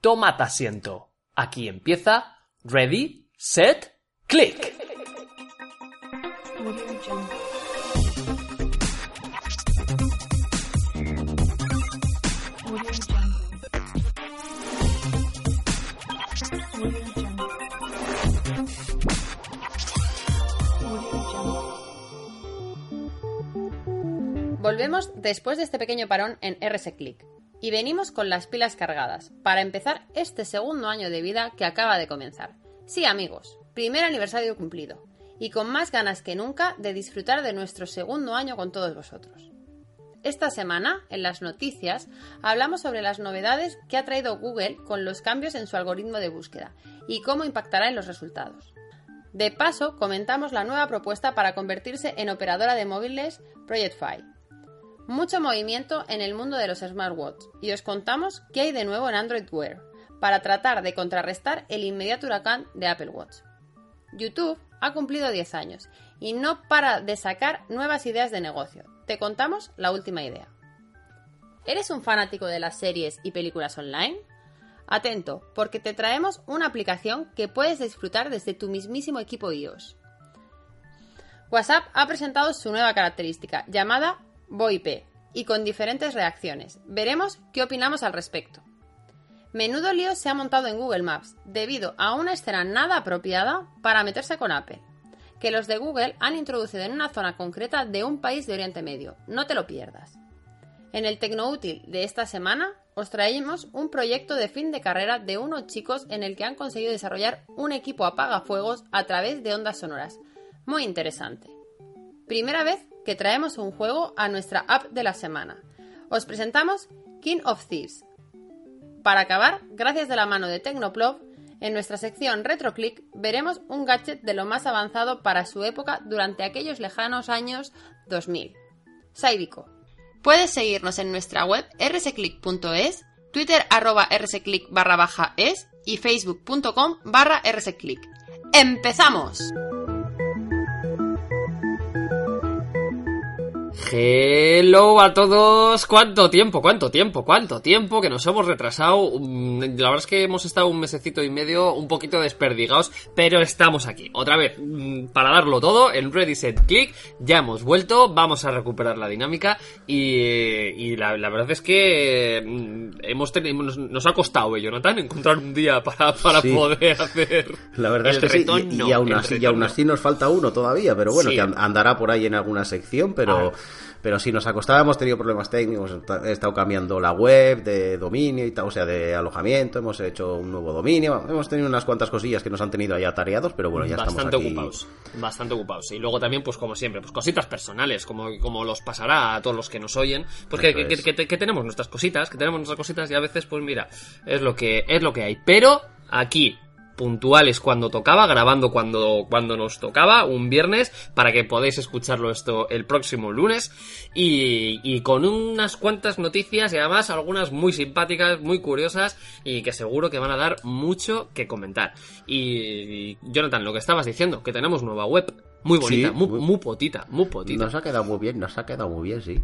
Tomata asiento. Aquí empieza Ready, Set, Click. Volvemos después de este pequeño parón en RS Click y venimos con las pilas cargadas para empezar este segundo año de vida que acaba de comenzar. Sí, amigos, primer aniversario cumplido y con más ganas que nunca de disfrutar de nuestro segundo año con todos vosotros. Esta semana, en las noticias, hablamos sobre las novedades que ha traído Google con los cambios en su algoritmo de búsqueda y cómo impactará en los resultados. De paso, comentamos la nueva propuesta para convertirse en operadora de móviles Project Fi. Mucho movimiento en el mundo de los smartwatch y os contamos qué hay de nuevo en Android Wear para tratar de contrarrestar el inmediato huracán de Apple Watch. YouTube ha cumplido 10 años y no para de sacar nuevas ideas de negocio. Te contamos la última idea. ¿Eres un fanático de las series y películas online? Atento, porque te traemos una aplicación que puedes disfrutar desde tu mismísimo equipo iOS. WhatsApp ha presentado su nueva característica, llamada VoIP, y con diferentes reacciones. Veremos qué opinamos al respecto. Menudo lío se ha montado en Google Maps debido a una escena nada apropiada para meterse con Apple, que los de Google han introducido en una zona concreta de un país de Oriente Medio. No te lo pierdas. En el Tecnoútil de esta semana os traemos un proyecto de fin de carrera de unos chicos en el que han conseguido desarrollar un equipo apagafuegos a través de ondas sonoras. Muy interesante. Primera vez que traemos un juego a nuestra app de la semana. Os presentamos King of Thieves. Para acabar, gracias de la mano de Tecnoplov, en nuestra sección RetroClick veremos un gadget de lo más avanzado para su época durante aquellos lejanos años 2000. Saidico. Puedes seguirnos en nuestra web rsclick.es, twitter arroba rsclick barra baja es y facebook.com barra rsclick. ¡Empezamos! Hello a todos. ¿Cuánto tiempo? ¿Cuánto tiempo? ¿Cuánto tiempo que nos hemos retrasado? Mm, La verdad es que hemos estado un mesecito y medio un poquito desperdigados, pero estamos aquí. Otra vez, mm, para darlo todo, en Ready Set Click, ya hemos vuelto, vamos a recuperar la dinámica y, y la, la verdad es que mm, hemos tenido, nos, nos ha costado, eh, Jonathan, encontrar un día para, para Sí. poder hacer La verdad el es que sí, y, y aún así, y aún así nos falta uno todavía, pero bueno, Sí. que and- andará por ahí en alguna sección, pero, Ah. Pero sí nos ha costado, hemos tenido problemas técnicos, he estado cambiando la web de dominio y tal, o sea, de alojamiento, hemos hecho un nuevo dominio, hemos tenido unas cuantas cosillas que nos han tenido ahí atareados, pero bueno, ya bastante estamos aquí. ocupados bastante ocupados. Y luego también pues como siempre pues cositas personales como, como los pasará a todos los que nos oyen pues que, que- que- que tenemos nuestras cositas que tenemos nuestras cositas y a veces pues mira es lo que es lo que hay. Pero aquí puntuales cuando tocaba, grabando cuando, cuando nos tocaba, un viernes, para que podáis escucharlo esto el próximo lunes, y, y con unas cuantas noticias y además algunas muy simpáticas, muy curiosas, y que seguro que van a dar mucho que comentar. Y, y, Jonathan, lo que estabas diciendo, que tenemos nueva web, muy bonita, Sí, muy, muy- muy potita, muy potita. Nos ha quedado muy bien, nos ha quedado muy bien, sí.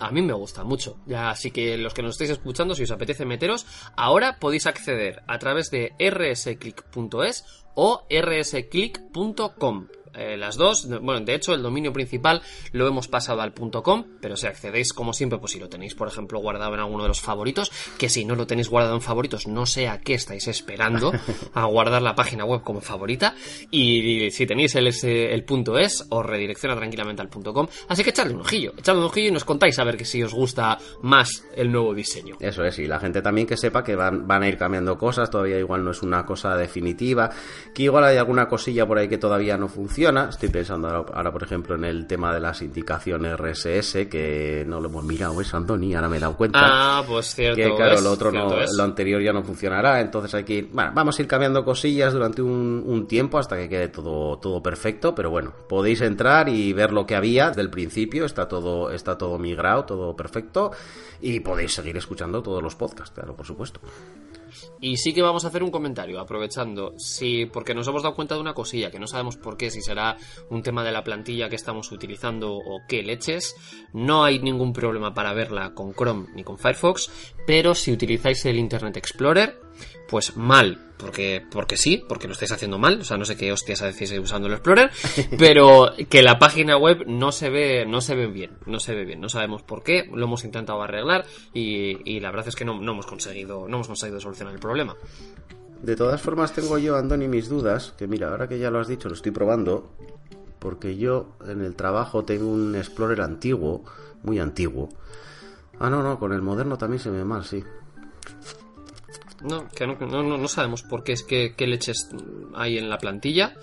A mí me gusta mucho. Ya, así que los que nos estáis escuchando, si os apetece meteros, ahora podéis acceder a través de rsclick.es o rsclick.com. Eh, las dos, bueno, de hecho el dominio principal lo hemos pasado al .com, pero si accedéis como siempre, pues si lo tenéis por ejemplo guardado en alguno de los favoritos, que si no lo tenéis guardado en favoritos, no sé a qué estáis esperando a guardar la página web como favorita, y si tenéis el, el punto .es, os redirecciona tranquilamente al .com, así que echadle un ojillo, echadle un ojillo y nos contáis a ver que si os gusta más el nuevo diseño. Eso es, y la gente también que sepa que van, van a ir cambiando cosas, todavía igual no es una cosa definitiva, que igual hay alguna cosilla por ahí que todavía no funciona. Estoy pensando ahora, ahora, por ejemplo, en el tema de las indicaciones RSS, que no lo hemos mirado eso, Antoni, ahora me he dado cuenta. Ah, pues cierto. que claro, es, lo otro no, lo anterior ya no funcionará, entonces hay que ir, bueno, vamos a ir cambiando cosillas durante un, un tiempo hasta que quede todo, todo perfecto, pero bueno, podéis entrar y ver lo que había desde el principio, está todo, está todo migrado, todo perfecto, y podéis seguir escuchando todos los podcasts, claro, por supuesto. Y sí que vamos a hacer un comentario, aprovechando, sí, porque nos hemos dado cuenta de una cosilla, que no sabemos por qué, si será un tema de la plantilla que estamos utilizando o qué leches. No hay ningún problema para verla con Chrome ni con Firefox, pero si utilizáis el Internet Explorer, pues mal, porque, porque sí, porque lo estáis haciendo mal, o sea, no sé qué hostias hacéis usando el Explorer, pero que la página web no se ve, no se ve bien, no se ve bien, no sabemos por qué, lo hemos intentado arreglar y, la verdad es que no, no, hemos conseguido, no hemos conseguido solucionar el problema. De todas formas tengo yo, Andoni, mis dudas, que mira, ahora que ya lo has dicho, lo estoy probando, porque yo en el trabajo tengo un Explorer antiguo, muy antiguo. Ah, no, no, con el moderno también se ve mal, sí. No, que no, no, no sabemos por qué es que, qué leches hay en la plantilla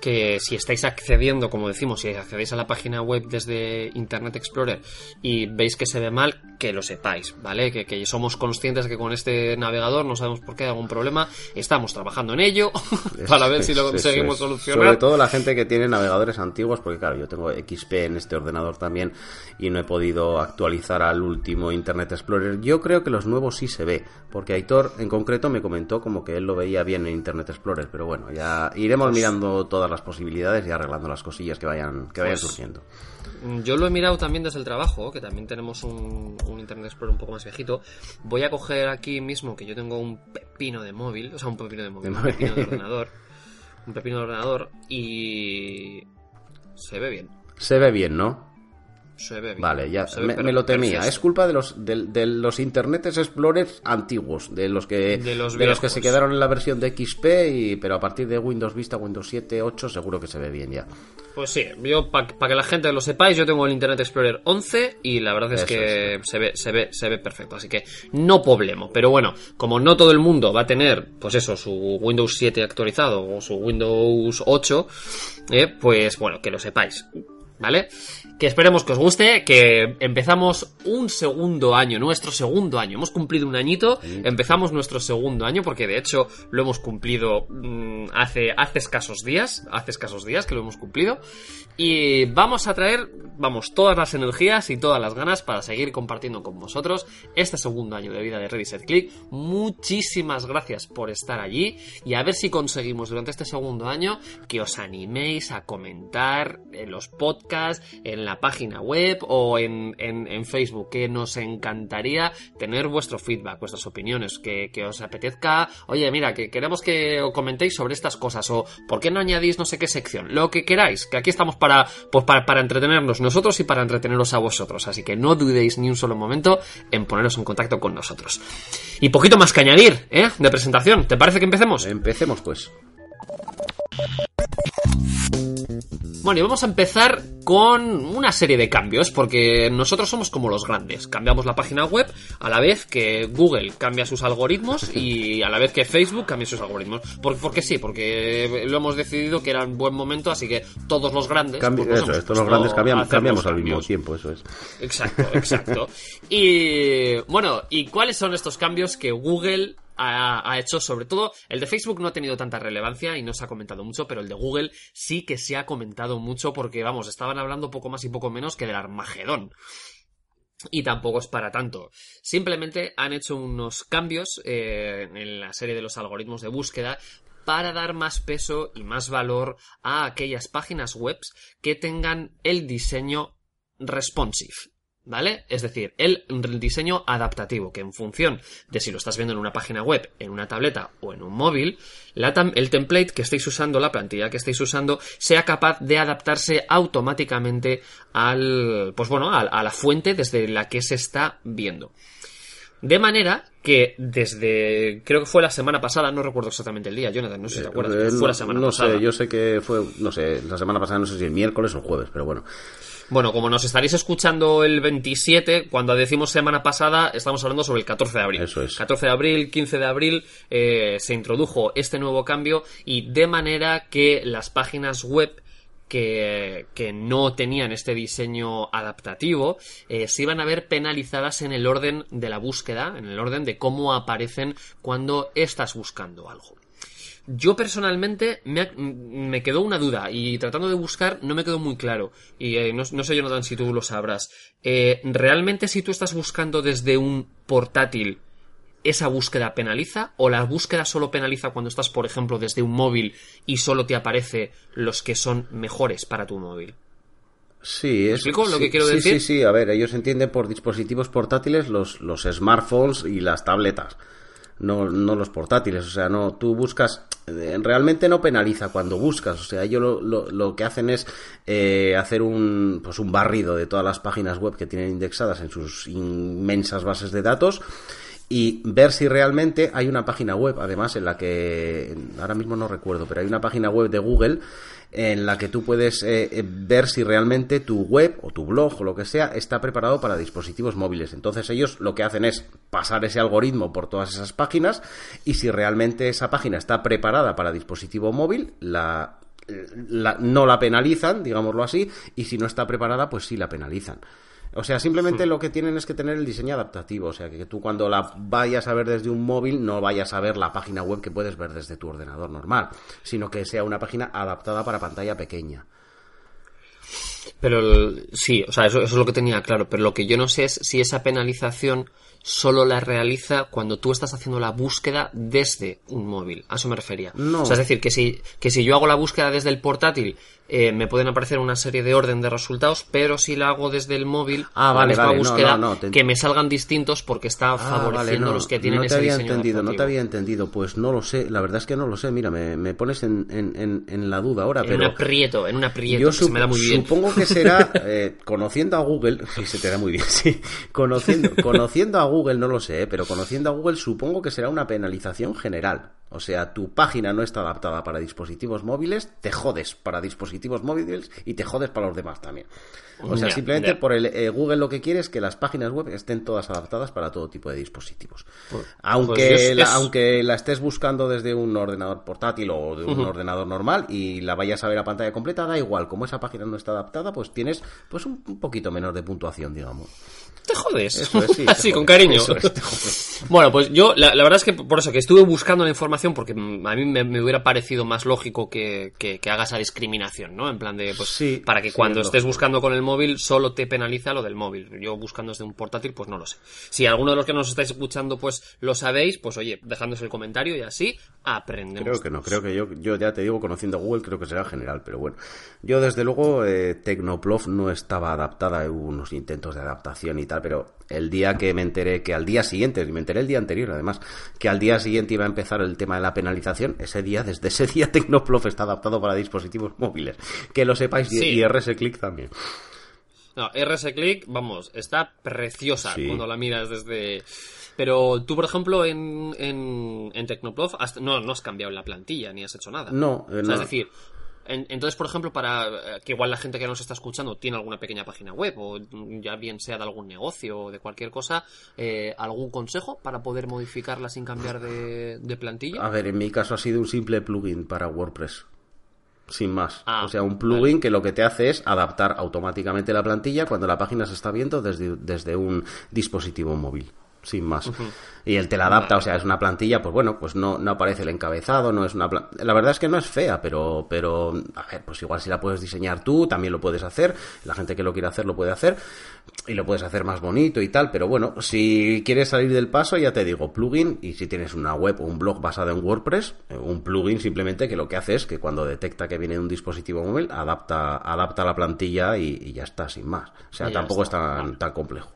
que si estáis accediendo, como decimos, si accedéis a la página web desde Internet Explorer y veis que se ve mal, que lo sepáis, ¿vale? Que, somos conscientes de que con este navegador no sabemos por qué hay algún problema, estamos trabajando en ello para ver si lo conseguimos solucionar. Sobre todo la gente que tiene navegadores antiguos, porque claro, yo tengo XP en este ordenador también y no he podido actualizar al último Internet Explorer. Yo creo que los nuevos sí se ve, porque Aitor en concreto me comentó como que él lo veía bien en Internet Explorer, pero bueno, ya iremos pues mirando todas las posibilidades y arreglando las cosillas que vayan, que vayan pues, surgiendo. Mm, yo lo he mirado también desde el trabajo, que también tenemos un, Internet Explorer un poco más viejito. Voy a coger aquí mismo que yo tengo un pepino de móvil, o sea, un pepino de móvil, un pepino de ordenador. Un pepino de ordenador y. Se ve bien. Se ve bien, ¿no? Vale, ya me, lo temía. Es culpa de los de, los Internet Explorers antiguos, de los que de los, que se quedaron en la versión de XP y pero a partir de Windows Vista, Windows 7, 8 seguro que se ve bien ya. Pues sí, yo para que la gente lo sepáis, yo tengo el Internet Explorer 11 y la verdad es que se ve se ve se ve perfecto, así que no problema, pero bueno, como no todo el mundo va a tener pues eso, su Windows 7 actualizado o su Windows 8, eh, pues bueno, que lo sepáis. ¿Vale? Que esperemos que os guste, que empezamos un segundo año, nuestro segundo año. Hemos cumplido un añito, empezamos nuestro segundo año, porque de hecho lo hemos cumplido mm, hace, hace escasos días, hace escasos días que lo hemos cumplido. Y vamos a traer, vamos, todas las energías y todas las ganas para seguir compartiendo con vosotros este segundo año de vida de Ready Set Click. Muchísimas gracias por estar allí y a ver si conseguimos durante este segundo año que os animéis a comentar en los podcasts, en la página web o en, Facebook, que nos encantaría tener vuestro feedback, vuestras opiniones, que, que os apetezca, oye, mira, que queremos que os comentéis sobre estas cosas o por qué no añadís no sé qué sección, lo que queráis, que aquí estamos para pues para, para, entretenernos nosotros y para entreteneros a vosotros. Así que no dudéis ni un solo momento en poneros en contacto con nosotros. Y poquito más que añadir, ¿eh? De presentación. ¿Te parece que empecemos? Empecemos pues. Bueno, y vamos a empezar con una serie de cambios, porque nosotros somos como los grandes. Cambiamos la página web a la vez que Google cambia sus algoritmos y a la vez que Facebook cambia sus algoritmos. porque sí, porque lo hemos decidido que era un buen momento, así que todos los grandes... Pues eso, estos los grandes cambiamos, cambiamos al mismo tiempo, eso es. Exacto, exacto. y bueno, ¿y cuáles son estos cambios que Google ha, hecho, sobre todo, el de Facebook no ha tenido tanta relevancia y no se ha comentado mucho, pero el de Google sí que se ha comentado mucho porque, vamos, estaban hablando poco más y poco menos que del Armagedón. Y tampoco es para tanto. Simplemente han hecho unos cambios eh, en la serie de los algoritmos de búsqueda para dar más peso y más valor a aquellas páginas web que tengan el diseño responsive. ¿Vale? Es decir, el diseño adaptativo, que en función de si lo estás viendo en una página web, en una tableta o en un móvil, el template que estéis usando, la plantilla que estéis usando, sea capaz de adaptarse automáticamente al, pues bueno, a, la fuente desde la que se está viendo. De manera que desde, creo que fue la semana pasada, no recuerdo exactamente el día, Jonathan, no sé si te eh, acuerdas, fue la semana pasada. No sé, yo sé que fue, no sé, la semana pasada, no sé si el miércoles o el jueves, pero bueno. Bueno, como nos estaréis escuchando el 27, cuando decimos semana pasada, estamos hablando sobre el 14 de abril. Eso es. 14 de abril, 15 de abril, eh, se introdujo este nuevo cambio y de manera que las páginas web que, que, no tenían este diseño adaptativo eh, se iban a ver penalizadas en el orden de la búsqueda, en el orden de cómo aparecen cuando estás buscando algo. Yo personalmente me, quedó una duda y tratando de buscar no me quedó muy claro. Y eh, no, sé, Jonathan, si tú lo sabrás. Eh, ¿Realmente si tú estás buscando desde un portátil, esa búsqueda penaliza? ¿O la búsqueda solo penaliza cuando estás, por ejemplo, desde un móvil y solo te aparece los que son mejores para tu móvil? Sí, es, ¿Explico lo que quiero decir? Sí, sí, a ver, ellos entienden por dispositivos portátiles los, los smartphones y las tabletas. No, no los portátiles. O sea, no, tú buscas, eh, realmente no penaliza cuando buscas. O sea, ellos lo, lo, lo que hacen es eh, hacer un, pues un barrido de todas las páginas web que tienen indexadas en sus inmensas bases de datos y ver si realmente hay una página web, además en la que ahora mismo no recuerdo, pero hay una página web de Google en la que tú puedes eh, eh, ver si realmente tu web o tu blog o lo que sea está preparado para dispositivos móviles. Entonces ellos lo que hacen es pasar ese algoritmo por todas esas páginas y si realmente esa página está preparada para dispositivo móvil, la, la no la penalizan, digámoslo así, y si no está preparada, pues sí la penalizan. O sea, simplemente lo que tienen es que tener el diseño adaptativo. O sea, que tú cuando la vayas a ver desde un móvil no vayas a ver la página web que puedes ver desde tu ordenador normal, sino que sea una página adaptada para pantalla pequeña. Pero el- sí, o sea, eso, eso es lo que tenía claro. Pero lo que yo no sé es si esa penalización solo la realiza cuando tú estás haciendo la búsqueda desde un móvil. A eso me refería. No. O sea, es decir, que si, que si yo hago la búsqueda desde el portátil, eh, me pueden aparecer una serie de orden de resultados, pero si la hago desde el móvil, Ah, la vale, misma vale, no, búsqueda, no, no, te- que me salgan distintos porque está Ah, favoreciendo vale, los que tienen no te ese había diseño entendido, no te había entendido. Pues no lo sé, la verdad es que no lo sé. Mira, me, me pones en, en, la duda ahora, En pero un aprieto, en un aprieto, yo que se me da muy bien. supongo que será, eh, conociendo a Google, sí, se te da muy bien, sí, conociendo, conociendo a Google, no lo sé, eh, pero conociendo a Google supongo que será una penalización general. O sea, tu página no está adaptada para dispositivos móviles, te jodes para dispositivos móviles y te jodes para los demás también. O sea, simplemente por el eh, Google lo que quiere es que las páginas web estén todas adaptadas para todo tipo de dispositivos. aunque, pues es- la, es- aunque la estés buscando desde un ordenador portátil o de un ordenador normal y la vayas a ver a pantalla completa, da igual. Como esa página no está adaptada, pues tienes pues un, un poquito menos de puntuación, digamos. Te jodes. Eso es, sí, Así, jodes. con cariño. Eso es. Bueno, pues yo, la, la verdad es que por eso que estuve buscando la información porque a mí me, me hubiera parecido más lógico que, que, que haga esa discriminación, ¿no? En plan de, pues, Sí, para que sí, cuando es estés lógico. buscando con el móvil solo te penaliza lo del móvil. Yo buscando desde un portátil, pues no lo sé. Si alguno de los que nos estáis escuchando, pues lo sabéis, pues oye, dejándos el comentario y así aprendemos. Creo que no, creo que yo, yo ya te digo, conociendo Google, creo que será general, pero bueno. Yo, desde luego, eh, Tecnoplov no estaba adaptada, hubo unos intentos de adaptación y tal, pero el día que me enteré que al día siguiente, me enteré el día anterior además, que al día siguiente iba a empezar el tema de la penalización, ese día, desde ese día, Tecnoplov está adaptado para dispositivos móviles. Que lo sepáis, y- Sí. y RS Click también. No, RS Click, vamos, está preciosa Sí. cuando la miras desde... Pero tú, por ejemplo, en, en, en no, no has cambiado la plantilla ni has hecho nada. No, O sea, no. es decir, entonces, por ejemplo, para eh, que igual la gente que nos está escuchando tiene alguna pequeña página web o ya bien sea de algún negocio o de cualquier cosa, eh, ¿algún consejo para poder modificarla sin cambiar de, de plantilla? A ver, en mi caso ha sido un simple plugin para WordPress. Sin más. Ah, o sea, un plugin que lo que te hace es adaptar automáticamente la plantilla cuando la página se está viendo desde, desde un dispositivo móvil. Sin más. Y él te la adapta, o sea, es una plantilla, pues bueno, pues no, no aparece el encabezado, no es una La verdad es que no es fea, pero, pero, a ver, pues igual si la puedes diseñar tú, también lo puedes hacer. La gente que lo quiere hacer lo puede hacer. Y lo puedes hacer más bonito y tal, pero bueno, si quieres salir del paso, ya te digo, plugin, y si tienes una web o un blog basado en WordPress, eh, un plugin simplemente que lo que hace es que cuando detecta que viene de un dispositivo móvil, adapta, adapta la plantilla y, y ya está, sin más. O sea, tampoco está, es tan, tan complejo.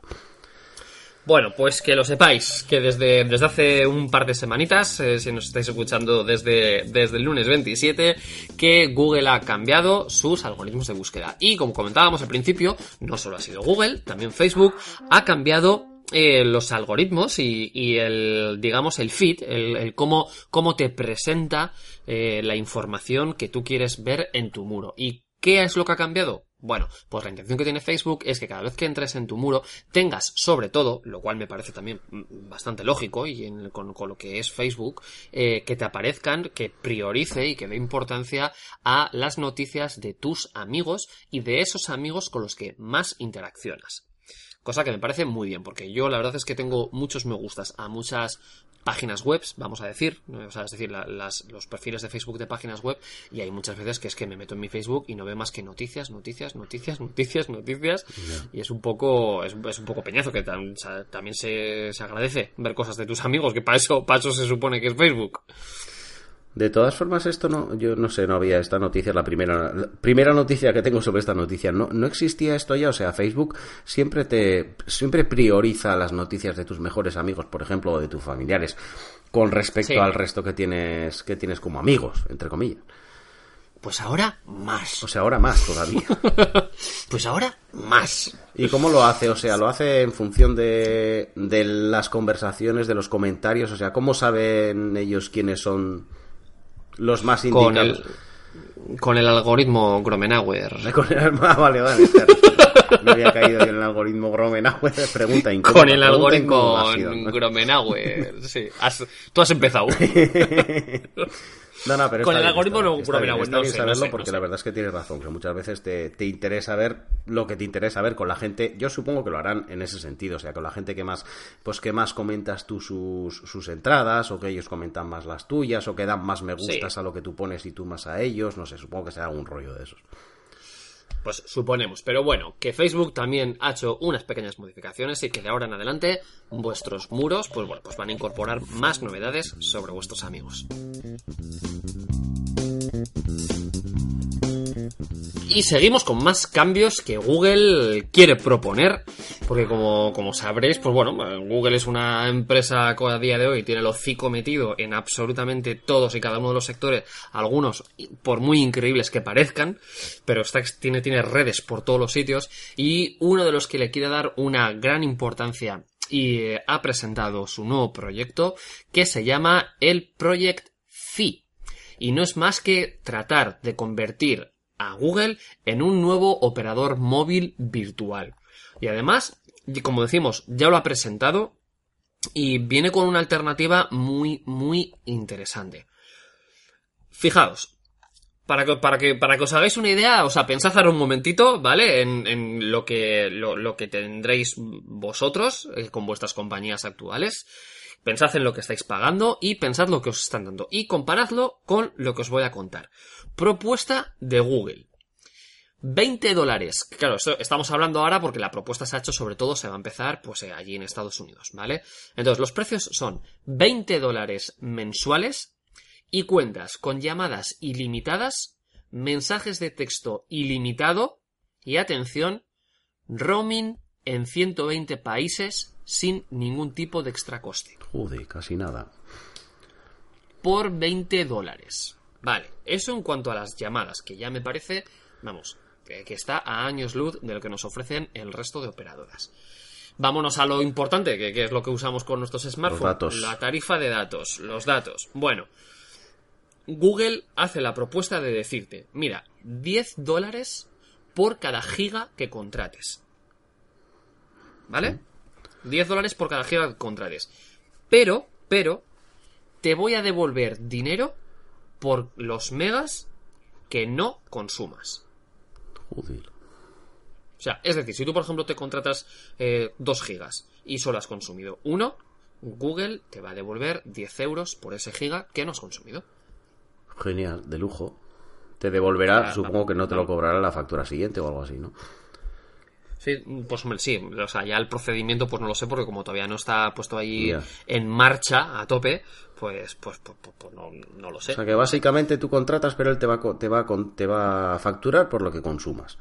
Bueno, pues que lo sepáis, que desde, desde hace un par de semanitas, eh, si nos estáis escuchando desde, desde el lunes 27, que Google ha cambiado sus algoritmos de búsqueda. Y como comentábamos al principio, no solo ha sido Google, también Facebook ha cambiado eh, los algoritmos y, el, digamos, el feed, el, el cómo, cómo te presenta eh, la información que tú quieres ver en tu muro. ¿Y qué es lo que ha cambiado? Bueno, pues la intención que tiene Facebook es que cada vez que entres en tu muro tengas sobre todo, lo cual me parece también mm, bastante lógico y con lo que es Facebook, eh, que te aparezcan, que priorice y que dé importancia a las noticias de tus amigos y de esos amigos con los que más interaccionas. Cosa que me parece muy bien, porque yo la verdad es que tengo muchos me gustas a muchas páginas web, vamos a decir, ¿no? o sea, es decir, la- las- los perfiles de Facebook de páginas web, y hay muchas veces que es que me meto en mi Facebook y no veo más que noticias, noticias, noticias, noticias, noticias, y es un poco, es, un- es un poco peñazo, que tam- o sea, también se, se agradece ver cosas de tus amigos, que para eso, para eso se supone que es Facebook. De todas formas, esto no, yo no sé, no había esta noticia, la primera, la primera noticia que tengo sobre esta noticia. No, no existía esto ya, o sea, Facebook siempre te, siempre prioriza las noticias de tus mejores amigos, por ejemplo, o de tus familiares. con respecto Sí. al resto que tienes, que tienes como amigos, entre comillas. Pues ahora más. O sea, ahora más todavía. Pues ahora más. ¿Y cómo lo hace? O sea, lo hace en función de, de las conversaciones, de los comentarios. O sea, ¿cómo saben ellos quiénes son los más Con indicados? el, con el algoritmo Gromenauer. Con el, ah, vale, vale. No había caído en el algoritmo Gromenauer. Pregunta incómoda. Con el algoritmo. Gromenauer. Sí. Has- tú has empezado. No, no, pero Con el algoritmo no- bien, está bien, no bien no saberlo sé, porque no la sé. verdad es que tienes razón, que muchas veces te, te interesa ver lo que te interesa ver con la gente. Yo supongo que lo harán en ese sentido, o sea, con la gente que más, pues que más comentas tú sus, sus entradas, o que ellos comentan más las tuyas, o que dan más me gustas Sí. a lo que tú pones y tú más a ellos, no sé, supongo que será un rollo de esos. Pues suponemos. Pero bueno, que Facebook también ha hecho unas pequeñas modificaciones y que de ahora en adelante vuestros muros, pues bueno, pues van a incorporar más novedades sobre vuestros amigos. Y seguimos con más cambios que Google quiere proponer, porque como, como sabréis, pues bueno, Google es una empresa que a día de hoy tiene el hocico metido en absolutamente todos y cada uno de los sectores, algunos por muy increíbles que parezcan, pero está, tiene, tiene redes por todos los sitios, y uno de los que le quiere dar una gran importancia y eh, ha presentado su nuevo proyecto que se llama el Project Phi. Y no es más que tratar de convertir a Google en un nuevo operador móvil virtual. Y además, como decimos, ya lo ha presentado y viene con una alternativa muy, muy interesante. Fijaos, para que, para que, para que os hagáis una idea, o sea, pensad ahora un momentito, ¿vale? En, en lo que, lo, lo que tendréis vosotros eh, con vuestras compañías actuales. Pensad en lo que estáis pagando y pensad lo que os están dando. Y comparadlo con lo que os voy a contar. Propuesta de Google. 20 dólares. Claro, estamos hablando ahora porque la propuesta se ha hecho sobre todo, se va a empezar pues eh, allí en Estados Unidos, ¿vale? Entonces, los precios son 20 dólares mensuales y cuentas con llamadas ilimitadas, mensajes de texto ilimitado y atención, roaming en 120 países sin ningún tipo de extra coste. Joder, casi nada. Por 20 dólares. Vale, eso en cuanto a las llamadas, que ya me parece, vamos, que, que está a años luz de lo que nos ofrecen el resto de operadoras. Vámonos a lo importante, que, que es lo que usamos con nuestros smartphones. datos. La tarifa de datos, los datos. Bueno, Google hace la propuesta de decirte, mira, 10 dólares por cada giga que contrates. ¿Vale? 10 dólares por cada giga que contrates. Pero, pero, te voy a devolver dinero por los megas que no consumas. Joder. O sea, es decir, si tú, por ejemplo, te contratas eh, 2 gigas y solo has consumido uno, Google te va a devolver 10 euros por ese giga que no has consumido. Genial, de lujo. Te devolverá, Ah, supongo que no te lo cobrará la factura siguiente o algo así, ¿no? Sí, pues hombre, sí, o sea, ya el procedimiento pues no lo sé porque como todavía no está puesto ahí en marcha a tope, pues pues, pues, pues, pues no, no lo sé. O sea que básicamente tú contratas, pero él te va, te va, te va a facturar por lo que consumas.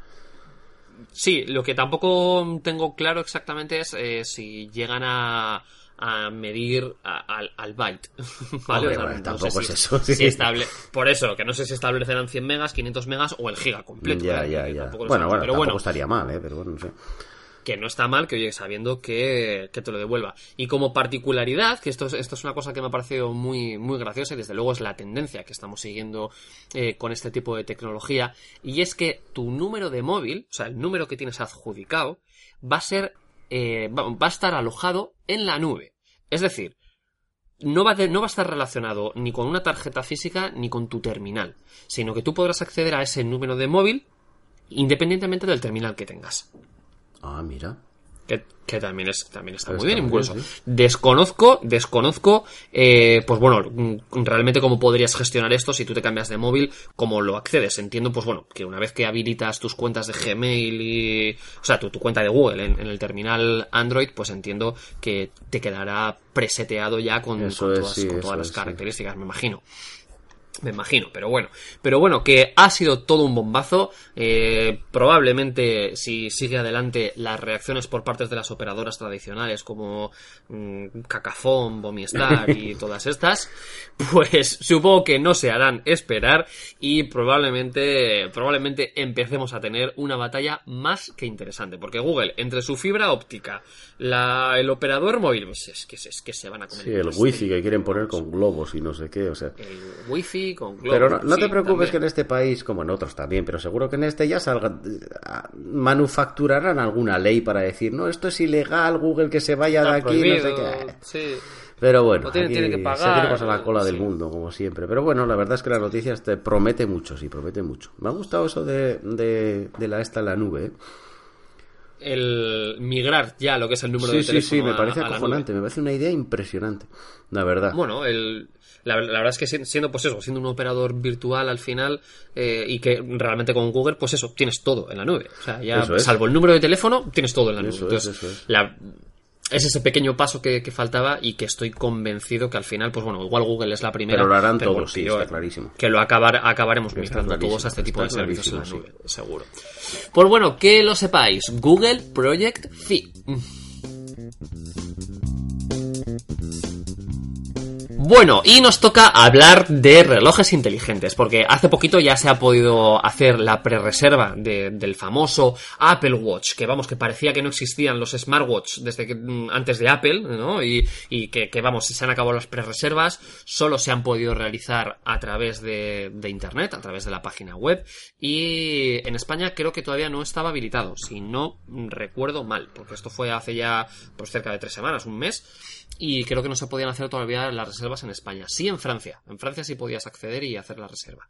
Sí, lo que tampoco tengo claro exactamente es eh, si llegan a, a medir a- al, al byte. ¿Vale? Hombre, O sea, bueno, no tampoco es eso, si sí. estable- Por eso, que no sé si establecerán 100 megas, 500 megas o el giga completo. ya, ¿eh? ya, ya. Bueno, bueno, Pero tampoco bueno, estaría mal, ¿eh? Pero bueno, no sé. que no está mal que oye sabiendo que, que te lo devuelva. Y como particularidad, que esto es, esto es una cosa que me ha parecido muy, muy graciosa y desde luego es la tendencia que estamos siguiendo eh, con este tipo de tecnología, y es que tu número de móvil, o sea, el número que tienes adjudicado, va a ser, eh, va, a estar alojado en la nube. Es decir, no va, no va a estar relacionado ni con una tarjeta física ni con tu terminal, sino que tú podrás acceder a ese número de móvil independientemente del terminal que tengas. Ah, mira. Que, que también es también está Está muy bien incluso. sí. Desconozco, desconozco, eh, pues bueno, realmente cómo podrías gestionar esto si tú te cambias de móvil, cómo lo accedes. Entiendo, pues bueno, que una vez que habilitas tus cuentas de Gmail y, o sea, tu, tu cuenta de Google en, en el terminal Android, pues entiendo que te quedará preseteado ya con, es, todas, sí, con todas las es, sí. características, me imagino. Me imagino, pero bueno. Pero bueno, que ha sido todo un bombazo. Eh, probablemente, si sigue adelante, las reacciones por parte de las operadoras tradicionales como mm, Cacafón, Bomiestar y todas estas, pues supongo que no se harán esperar y probablemente, probablemente empecemos a tener una batalla más que interesante. Porque Google, entre su fibra óptica, la, el operador móvil, pues es que, es que se van a comer. Sí, el wifi que quieren poner con globos y no sé qué, o sea. El wifi con. Pero no, no sí, te preocupes también. que en este país, como en otros también, pero seguro que en este ya salga, manufacturarán alguna ley para decir, no, esto es ilegal, Google que se vaya de aquí, no sé qué. sí. Pero bueno, tiene- aquí tiene que pagar, a la cola del sí. mundo, como siempre. Pero bueno, la verdad es que la noticia te promete mucho, sí, promete mucho. Me ha gustado eso de, de, de la esta en la nube, ¿eh? El migrar ya lo que es el número Sí, de sí, teléfono sí, me a- parece a acojonante, me parece una idea impresionante, la verdad. Bueno, el, la, la verdad es que siendo, pues eso, siendo un operador virtual al final eh, y que realmente con Google, pues eso, tienes todo en la nube. O sea, ya Eso es. salvo el número de teléfono, tienes todo en la nube. Eso es, Entonces, eso es. la- es ese pequeño paso que, que faltaba y que estoy convencido que al final, pues bueno, igual Google es la primera. Pero lo harán todos, sí, está clarísimo. Que lo acabar, acabaremos migrando todos a este tipo de servicios en la nube, seguro. Pues bueno, que lo sepáis, Google Project Phi. Bueno, y nos toca hablar de relojes inteligentes, porque hace poquito ya se ha podido hacer la prerreserva de- del famoso Apple Watch, que vamos, que parecía que no existían los smartwatch desde que, mm, antes de Apple, ¿no? Y, y que, que, vamos, se han acabado las prerreservas, solo se han podido realizar a través de, de internet, a través de la página web, y en España creo que todavía no estaba habilitado, si no recuerdo mal, porque esto fue hace ya pues cerca de tres semanas, un mes, y creo que no se podían hacer todavía las reservas en España. Sí en Francia. En Francia sí podías acceder y hacer la reserva.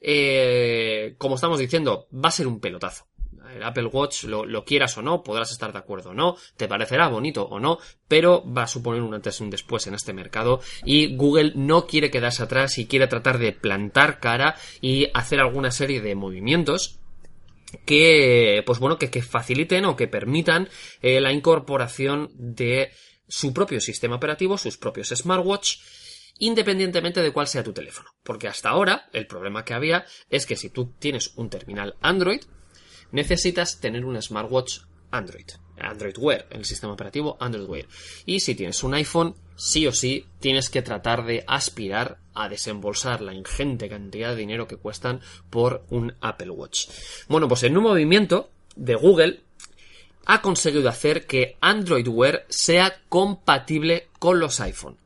Eh, como estamos diciendo, va a ser un pelotazo. El Apple Watch, lo, lo quieras o no, podrás estar de acuerdo o no, te parecerá bonito o no, pero va a suponer un antes y un después en este mercado y Google no quiere quedarse atrás y quiere tratar de plantar cara y hacer alguna serie de movimientos que, pues bueno, que, que faciliten o que permitan eh, la incorporación de su propio sistema operativo, sus propios smartwatch, independientemente de cuál sea tu teléfono. Porque hasta ahora, el problema que había es que si tú tienes un terminal Android, necesitas tener un smartwatch Android. Android Wear, el sistema operativo Android Wear. Y si tienes un iPhone, sí o sí tienes que tratar de aspirar a desembolsar la ingente cantidad de dinero que cuestan por un Apple Watch. Bueno, pues en un movimiento de Google ha conseguido hacer que Android Wear sea compatible con los iPhone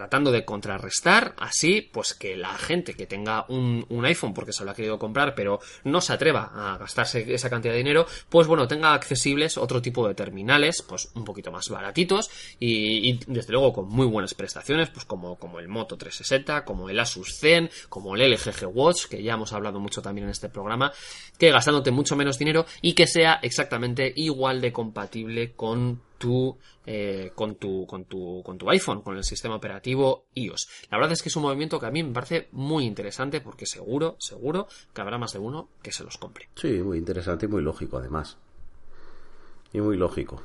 tratando de contrarrestar así pues que la gente que tenga un, un, iPhone porque se lo ha querido comprar pero no se atreva a gastarse esa cantidad de dinero pues bueno tenga accesibles otro tipo de terminales pues un poquito más baratitos y, y desde luego con muy buenas prestaciones pues como, como el Moto 360 como el Asus Zen como el LG Watch que ya hemos hablado mucho también en este programa que gastándote mucho menos dinero y que sea exactamente igual de compatible con tu, eh, con tu, con tu, con tu iPhone, con el sistema operativo iOS. La verdad es que es un movimiento que a mí me parece muy interesante porque seguro, seguro que habrá más de uno que se los compre. Sí, muy interesante y muy lógico además. Y muy lógico.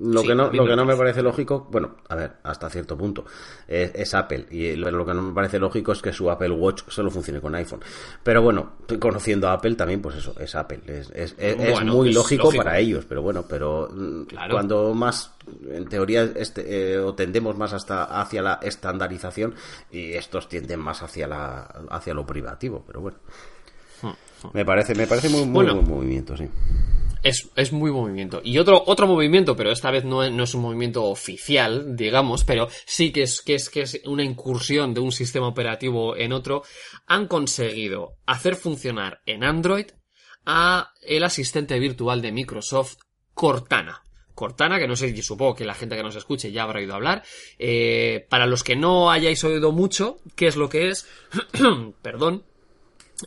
Lo Sí, que no, lo que no me parece. lógico, bueno, a ver, hasta cierto punto, es, es Apple. Y lo, lo que no me parece lógico es que su Apple Watch solo funcione con iPhone. Pero bueno, conociendo a Apple también, pues eso, es Apple. Es, es, es- Bueno, muy lógico, lógico. para ellos, pero bueno, pero mm, Claro. cuando más, en teoría, este, eh, o tendemos más hasta hacia la estandarización y estos tienden más hacia la hacia lo privativo, pero bueno. Me parece, me parece muy, muy Bueno. buen movimiento, sí. Es, es muy movimiento. Y otro, otro movimiento, pero esta vez no es, no es un movimiento oficial, digamos, pero sí que es, que es, que es una incursión de un sistema operativo en otro, han conseguido hacer funcionar en Android a el asistente virtual de Microsoft, Cortana. Cortana, que no sé, yo supongo que la gente que nos escuche ya habrá oído hablar. Eh, para los que no hayáis oído mucho, ¿qué es lo que es? Perdón.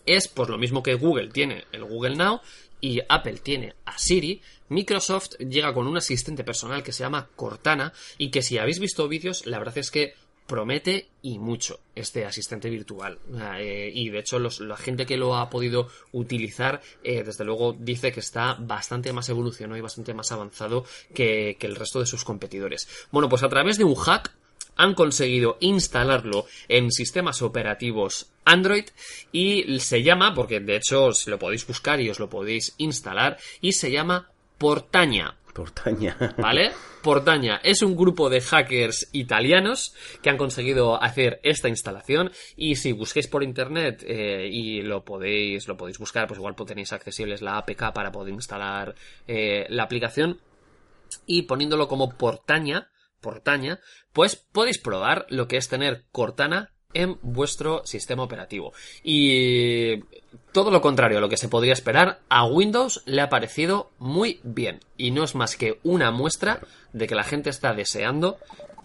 Es pues lo mismo que Google tiene el Google Now y Apple tiene a Siri, Microsoft llega con un asistente personal que se llama Cortana y que si habéis visto vídeos, la verdad es que promete y mucho este asistente virtual. Eh, y de hecho los- la gente que lo ha podido utilizar, eh, desde luego dice que está bastante más evolucionado y bastante más avanzado que, que el resto de sus competidores. Bueno, pues a través de un hack han conseguido instalarlo en sistemas operativos Android y se llama, porque de hecho lo podéis buscar y os lo podéis instalar, y se llama Portaña. Portaña. ¿Vale? Portaña es un grupo de hackers italianos que han conseguido hacer esta instalación y si busquéis por internet eh, y lo podéis lo podéis buscar, pues igual tenéis accesibles la APK para poder instalar eh, la aplicación y poniéndolo como Portaña, Portaña, pues podéis probar lo que es tener Cortana en vuestro sistema operativo. Y todo lo contrario a lo que se podría esperar, a Windows le ha parecido muy bien. Y no es más que una muestra de que la gente está deseando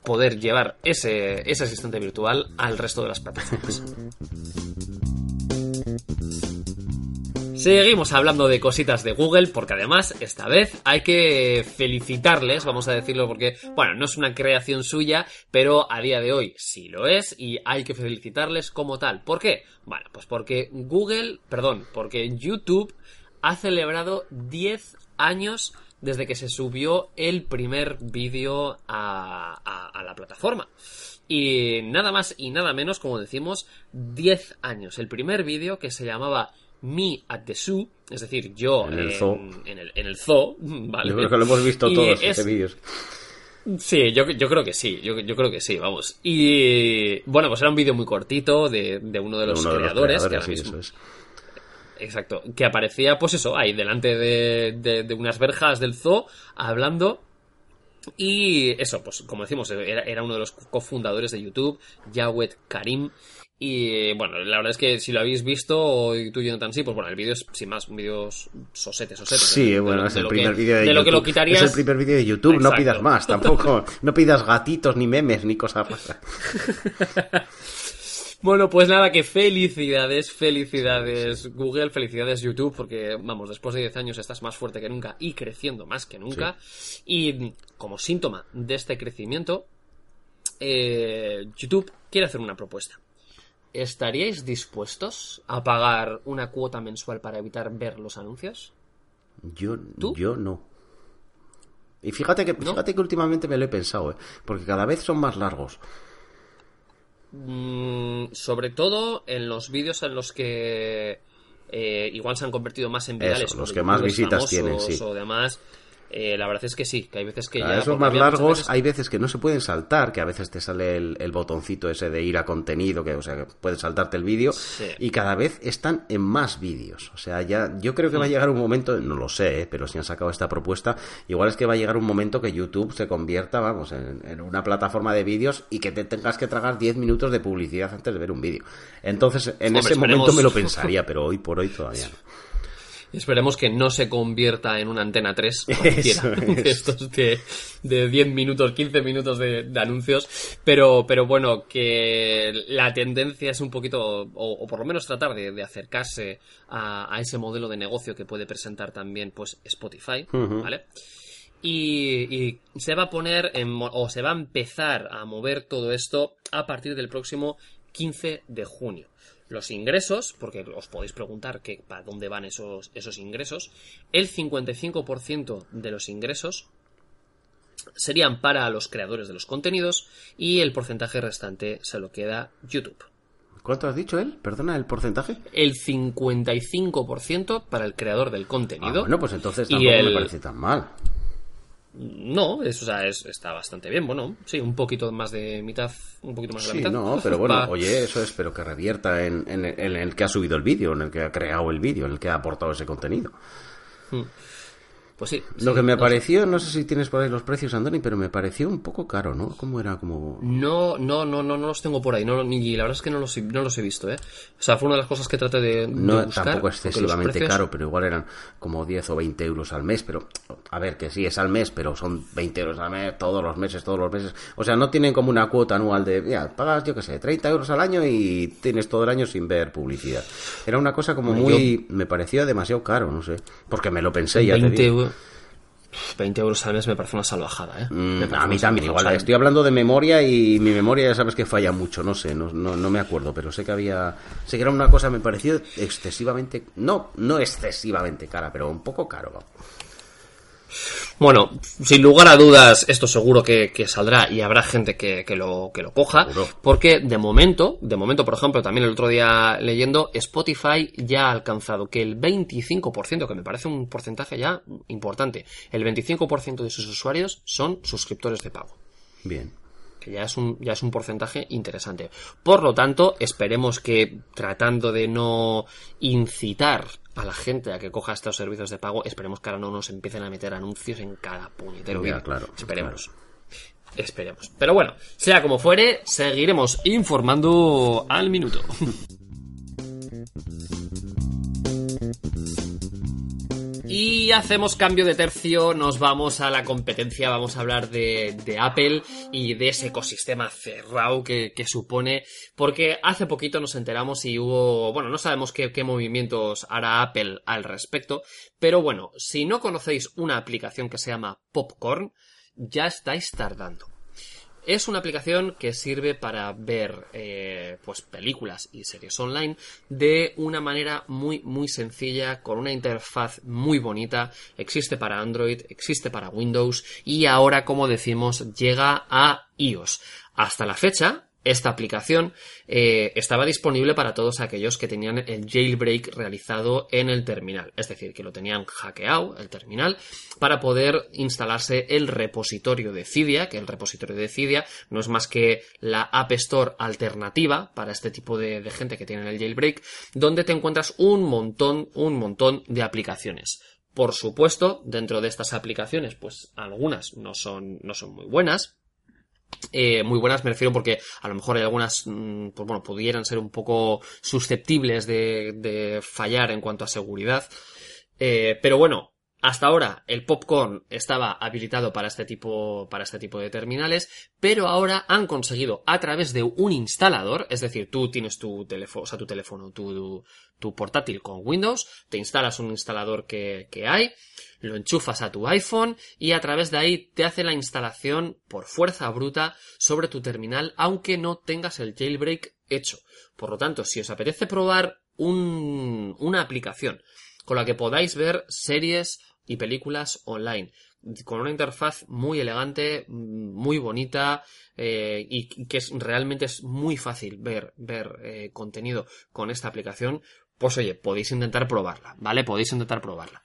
poder llevar ese, ese asistente virtual al resto de las plataformas. Seguimos hablando de cositas de Google porque además esta vez hay que felicitarles, vamos a decirlo porque, bueno, no es una creación suya, pero a día de hoy sí lo es y hay que felicitarles como tal. ¿Por qué? Bueno, pues porque Google, perdón, porque YouTube ha celebrado 10 años desde que se subió el primer vídeo a, a la plataforma. Y nada más y nada menos, como decimos, 10 años. El primer vídeo que se llamaba me at the zoo, es decir, yo En el zoo. en el, en el zoo, ¿vale? Yo creo que lo hemos visto Y todos, es- este vídeos. Sí, yo, yo creo que sí, yo, yo creo que sí, vamos. Y bueno, pues era un vídeo muy cortito de, de uno de los Uno de los creadores, que creadores, ahora sí, mismo- eso es. Exacto, que aparecía pues eso, ahí delante de, unas verjas del zoo, hablando. Y eso, pues como decimos, era, era uno de los cofundadores de YouTube, Jawed Karim. Y bueno, la verdad es que si lo habéis visto, y tú y Jonathan sí, pues bueno, el vídeo es sin más, un vídeo sosete, sosete. Sí, de- bueno, de- es de el primer vídeo de, de YouTube. lo que lo quitarías. Es el primer vídeo de YouTube, no pidas más, tampoco. No pidas gatitos, ni memes, ni cosas raras. Bueno, pues nada, que felicidades, felicidades Google, felicidades YouTube, porque vamos, después de 10 años estás más fuerte que nunca y creciendo más que nunca. Y como síntoma de este crecimiento, eh, YouTube quiere hacer una propuesta. ¿Estaríais dispuestos a pagar una cuota mensual para evitar ver los anuncios? Yo, ¿Tú? yo no. Y fíjate que, ¿No? fíjate que últimamente me lo he pensado, ¿eh? porque cada vez son más largos. Mm, sobre todo en los vídeos en los que eh, igual se han convertido más en virales. Eso, los que más visitas famosos tienen, sí. O demás. Eh, la verdad es que sí, que hay veces que ya... esos más largos veces- hay veces que no se pueden saltar, que a veces te sale el, el botoncito ese de ir a contenido, que o sea, que puedes saltarte el vídeo, Sí. y cada vez están en más vídeos. O sea, ya yo creo que va a Mm. llegar un momento, no lo sé, ¿eh? pero si han sacado esta propuesta, igual es que va a llegar un momento que YouTube se convierta, vamos, en, en una plataforma de vídeos y que te tengas que tragar 10 minutos de publicidad antes de ver un vídeo. Entonces, en Hombre, ese esperemos. momento me lo pensaría, pero hoy por hoy todavía no. Esperemos que no se convierta en una antena 3 Eso cualquiera es. de estos de, de 10 minutos, 15 minutos de, de anuncios. Pero, pero bueno, que la tendencia es un poquito, o, o por lo menos tratar de, de acercarse a, a ese modelo de negocio que puede presentar también pues Spotify. ¿vale? Y, y se va a poner en o se va a empezar a mover todo esto a partir del próximo 15 de junio. Los ingresos, porque os podéis preguntar que, para dónde van esos, esos ingresos, el 55% de los ingresos serían para los creadores de los contenidos y el porcentaje restante se lo queda YouTube. ¿Cuánto has dicho él? Perdona, el porcentaje. El 55% para el creador del Ah, contenido. bueno, pues entonces tampoco me el- parece tan mal. No, es, o sea, es- está bastante bien. Bueno, sí, un poquito más de mitad, un poquito más de la Sí, mitad. no, pero bueno, Va- oye, eso es, pero que revierta en, en- en el que ha subido el vídeo, en el que ha creado el vídeo, en el que ha aportado ese contenido. Pues sí. Lo sí, que me no pareció, no sé si tienes por ahí los precios, Andoni, pero me pareció un poco caro, ¿no? ¿Cómo era? Como... No, no, no, no, no los tengo por ahí. No, ni, la verdad es que no los, he- no los he visto, ¿eh? O sea, fue una de las cosas que traté de, de No buscar. tampoco excesivamente precios- caro, pero igual eran como 10 o 20 euros al mes, pero a ver, que sí es al mes, pero son 20 euros al mes, todos los meses, todos los meses. O sea, no tienen como una cuota anual de, mira, pagas, yo qué sé, 30 euros al año y tienes todo el año sin ver publicidad. Era una cosa como muy, me parecía demasiado caro, no sé, porque me lo pensé ya. te 20 digo. Euros. 20 euros al mes me parece una salvajada, ¿eh? Mm, parece a mí también, igual. O sea, Estoy hablando de memoria y mi memoria ya sabes que falla mucho, no sé, no, no, no me acuerdo, pero sé que había. Sé que era una cosa, me pareció excesivamente. No, no excesivamente cara, pero un poco caro. Bueno, sin lugar a dudas, esto seguro que, que saldrá y habrá gente que, que lo, que lo coja. Seguro. Porque de momento, de momento, por ejemplo, también el otro día leyendo, Spotify ya ha alcanzado que el 25%, que me parece un porcentaje ya importante, el 25% de sus usuarios son suscriptores de pago Bien. Que ya es un ya es un porcentaje interesante. Por lo tanto, esperemos que tratando de no incitar a la gente a que coja estos servicios de pago, esperemos que ahora no nos empiecen a meter anuncios en cada puñetero vídeo. claro, Esperemos. Esperemos. Pero bueno, sea como fuere, seguiremos informando al minuto. Y hacemos cambio de tercio, nos vamos a la competencia, vamos a hablar de, Apple y de ese ecosistema cerrado que, supone, porque hace poquito nos enteramos y hubo, bueno, no sabemos qué movimientos hará Apple al respecto, pero bueno, si no conocéis una aplicación que se llama Popcorn, ya estáis tardando. Es una aplicación que sirve para ver eh, pues películas y series online de una manera muy muy sencilla con una interfaz muy bonita. Existe para Android, existe para Windows y ahora como decimos llega a iOS. Hasta la fecha esta aplicación eh, estaba disponible para todos aquellos que tenían el jailbreak realizado en el terminal, es decir, que lo tenían hackeado el terminal para poder instalarse el repositorio de Cydia, que el repositorio de Cydia no es más que la App Store alternativa para este tipo de, de gente que tiene el jailbreak, donde te encuentras un montón, un montón de aplicaciones. Por supuesto, dentro de estas aplicaciones, pues algunas no son, no son muy buenas, eh, muy buenas, me refiero porque a lo mejor hay algunas, mm, pues bueno, pudieran ser un poco susceptibles de, de fallar en cuanto a seguridad. Eh, pero bueno, hasta ahora el popcorn estaba habilitado para este tipo, para este tipo de terminales, pero ahora han conseguido a través de un instalador, es decir, tú tienes tu teléfono, o sea, tu teléfono, tu, tu portátil con Windows, te instalas un instalador que, que hay, lo enchufas a tu iPhone y a través de ahí te hace la instalación por fuerza bruta sobre tu terminal, aunque no tengas el jailbreak hecho. Por lo tanto, si os apetece probar un, una aplicación con la que podáis ver series y películas online, con una interfaz muy elegante, muy bonita eh, y que realmente es muy fácil ver, ver eh, contenido con esta aplicación, pues oye, podéis intentar probarla, ¿vale? Podéis intentar probarla.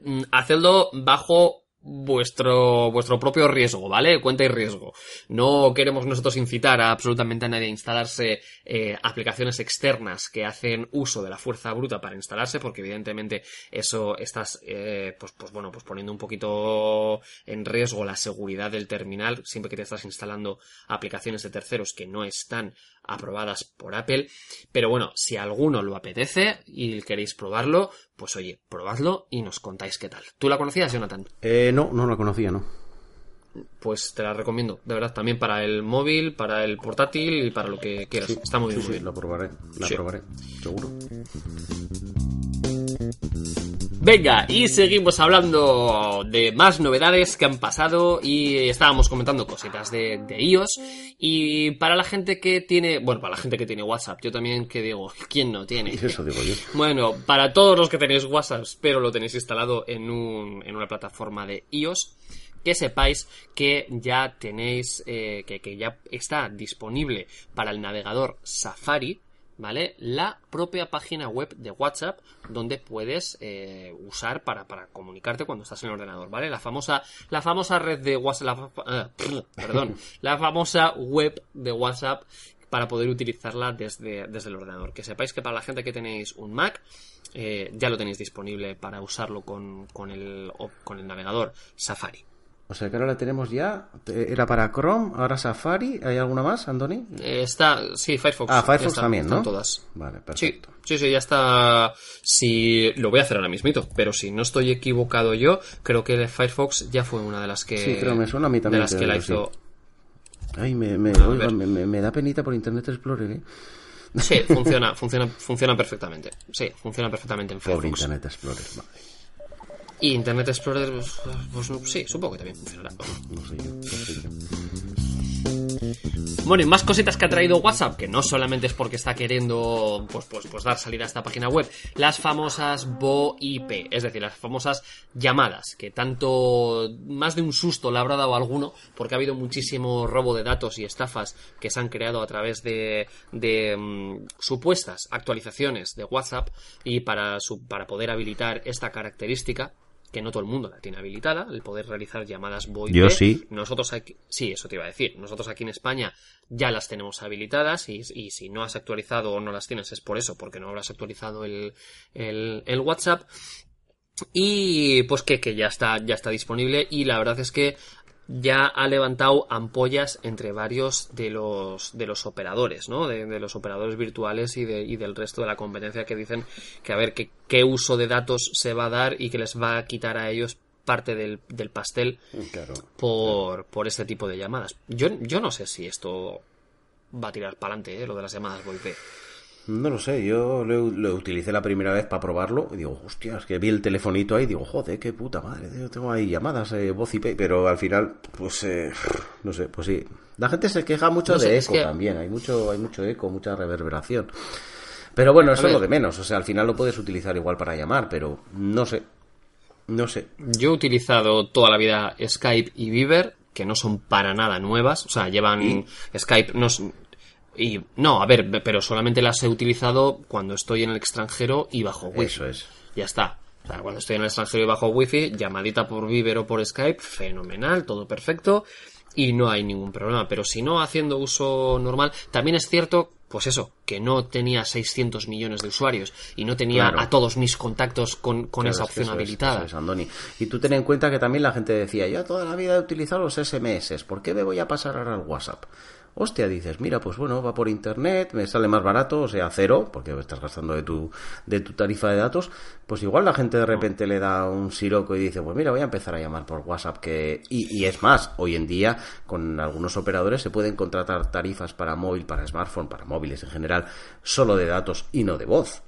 Mm, Hacedlo bajo vuestro, vuestro propio riesgo, ¿vale? Cuenta y riesgo. No queremos nosotros incitar a absolutamente a nadie a instalarse eh, aplicaciones externas que hacen uso de la fuerza bruta para instalarse, porque evidentemente eso estás, eh, pues, pues bueno, pues poniendo un poquito en riesgo la seguridad del terminal, siempre que te estás instalando aplicaciones de terceros que no están aprobadas por Apple. Pero bueno, si alguno lo apetece y queréis probarlo, pues oye, probadlo y nos contáis qué tal. ¿Tú la conocías, Jonathan? Eh, no, no la conocía, ¿no? Pues te la recomiendo, de verdad, también para el móvil, para el portátil y para lo que quieras. Sí, Está muy bien, sí, muy sí, la probaré, la probaré, seguro. Venga, y seguimos hablando de más novedades que han pasado y estábamos comentando cositas de, de iOS y para la gente que tiene, bueno, para la gente que tiene WhatsApp, yo también que digo, ¿quién no tiene? Eso digo yo. Bueno, para todos los que tenéis WhatsApp, pero lo tenéis instalado en, un, en una plataforma de iOS, que sepáis que ya tenéis, eh, que, que ya está disponible para el navegador Safari, ¿vale? La propia página web de WhatsApp donde puedes eh, usar para, para comunicarte cuando estás en el ordenador, ¿vale? La famosa, la famosa red de WhatsApp, la ah, perdón, la famosa web de WhatsApp para poder utilizarla desde, desde el ordenador. Que sepáis que para la gente que tenéis un Mac, eh, ya lo tenéis disponible para usarlo con, con, el, con el navegador Safari. O sea que ahora la tenemos ya. Era para Chrome, ahora Safari. ¿Hay alguna más, Andoni? Eh, está, sí, Firefox. Ah, Firefox está, también, ¿no? todas. Vale, Sí, perfecto. sí, sí, ya está. Si lo voy a hacer ahora mismito, pero si no estoy equivocado yo, creo que Firefox ya fue una de las que. Sí, creo, me suena a mí también De las que que la hizo. Ay, me, me, oiga, me, da penita por Internet Explorer, ¿eh? Sí, funciona, funciona, funciona perfectamente. Sí, funciona perfectamente en Firefox. Internet Explorer, vale. Y Internet Explorer, pues, pues, no- sí, supongo que también funcionará. No sé yo, no sé yo. Bueno, y más cositas que ha traído WhatsApp, que no solamente es porque está queriendo pues, pues, pues dar salida a esta página web, las famosas VoIP, es decir, las famosas llamadas, que tanto más de un susto le habrá dado a alguno, porque ha habido muchísimo robo de datos y estafas que se han creado a través de, de mm, supuestas actualizaciones de WhatsApp y para, su, para poder habilitar esta característica que no todo el mundo la tiene habilitada, el poder realizar llamadas VoIP. Yo sí. Nosotros aquí, sí, eso te iba a decir. Nosotros aquí en España ya las tenemos habilitadas y, y si no has actualizado o no las tienes es por eso, porque no habrás actualizado el, el, el WhatsApp. Y pues que, que ya está, ya está disponible y la verdad es que ya ha levantado ampollas entre varios de los de los operadores, ¿no? De, de los operadores virtuales y, de, y del resto de la competencia que dicen que a ver qué, qué uso de datos se va a dar y que les va a quitar a ellos parte del, del pastel Claro. por, por este tipo de llamadas. Yo, yo no sé si esto va a tirar para adelante, ¿eh? lo de las llamadas VoIP. No lo sé, yo lo, lo utilicé la primera vez para probarlo y digo, hostia, es que vi el telefonito ahí y digo, joder, qué puta madre, tío, tengo ahí llamadas, eh, voz IP, pero al final, pues, eh, no sé, pues sí. La gente se queja mucho No sé, de es eco que- también, hay mucho, hay mucho eco, mucha reverberación. Pero bueno, eso es lo de menos, o sea, al final lo puedes utilizar igual para llamar, pero no sé, no sé. Yo he utilizado toda la vida Skype y Viber, que no son para nada nuevas, o sea, llevan Skype, no y no, a ver, pero solamente las he utilizado cuando estoy en el extranjero y bajo wifi. Eso es. Ya está. O sea, cuando estoy en el extranjero y bajo wifi, llamadita por Viber o por Skype, fenomenal, todo perfecto y no hay ningún problema. Pero si no haciendo uso normal, también es cierto, pues eso, que no tenía 600 millones de usuarios y no tenía Claro. a todos mis contactos con, con Claro, esa es que opción es, habilitada. eso es, Andoni. Y tú ten en cuenta que también la gente decía, yo toda la vida he utilizado los SMS, ¿por qué me voy a pasar ahora al WhatsApp? Hostia, dices, mira, pues bueno, va por internet, me sale más barato, o sea, cero, porque estás gastando de tu, de tu tarifa de datos, pues igual la gente de repente le da un siroco y dice, pues mira, voy a empezar a llamar por WhatsApp, que, y, y es más, hoy en día, con algunos operadores se pueden contratar tarifas para móvil, para smartphone, para móviles en general, solo de datos y no de voz.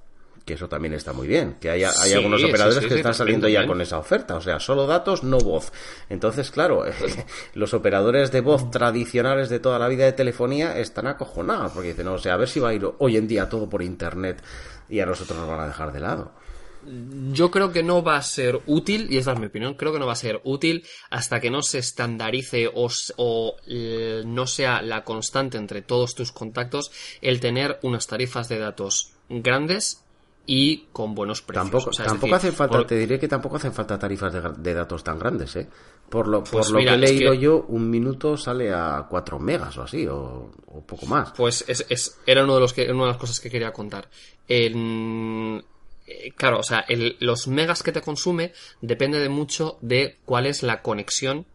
Que eso también está muy bien. Que haya, hay Sí, algunos operadores sí, que están saliendo ya con esa oferta. O sea, solo datos, no voz. Entonces, claro, los operadores de voz tradicionales de toda la vida de telefonía están acojonados. Porque dicen, o sea, a ver si va a ir hoy en día todo por internet y a nosotros nos van a dejar de lado. Yo creo que no va a ser útil, y esta es mi opinión, creo que no va a ser útil hasta que no se estandarice o, o, eh, no sea la constante entre todos tus contactos el tener unas tarifas de datos grandes y con buenos precios. Tampoco, O sea, es tampoco decir, hace falta, por- te diré que tampoco hacen falta tarifas de, datos tan grandes, ¿eh? Por lo, por Pues lo que he leído que- yo, un minuto sale a 4 megas o así, o, o poco más. Pues es, es- era uno de los que, una de las cosas que quería contar. En- eh, claro, o sea, el- los megas que te consume depende de mucho de cuál es la conexión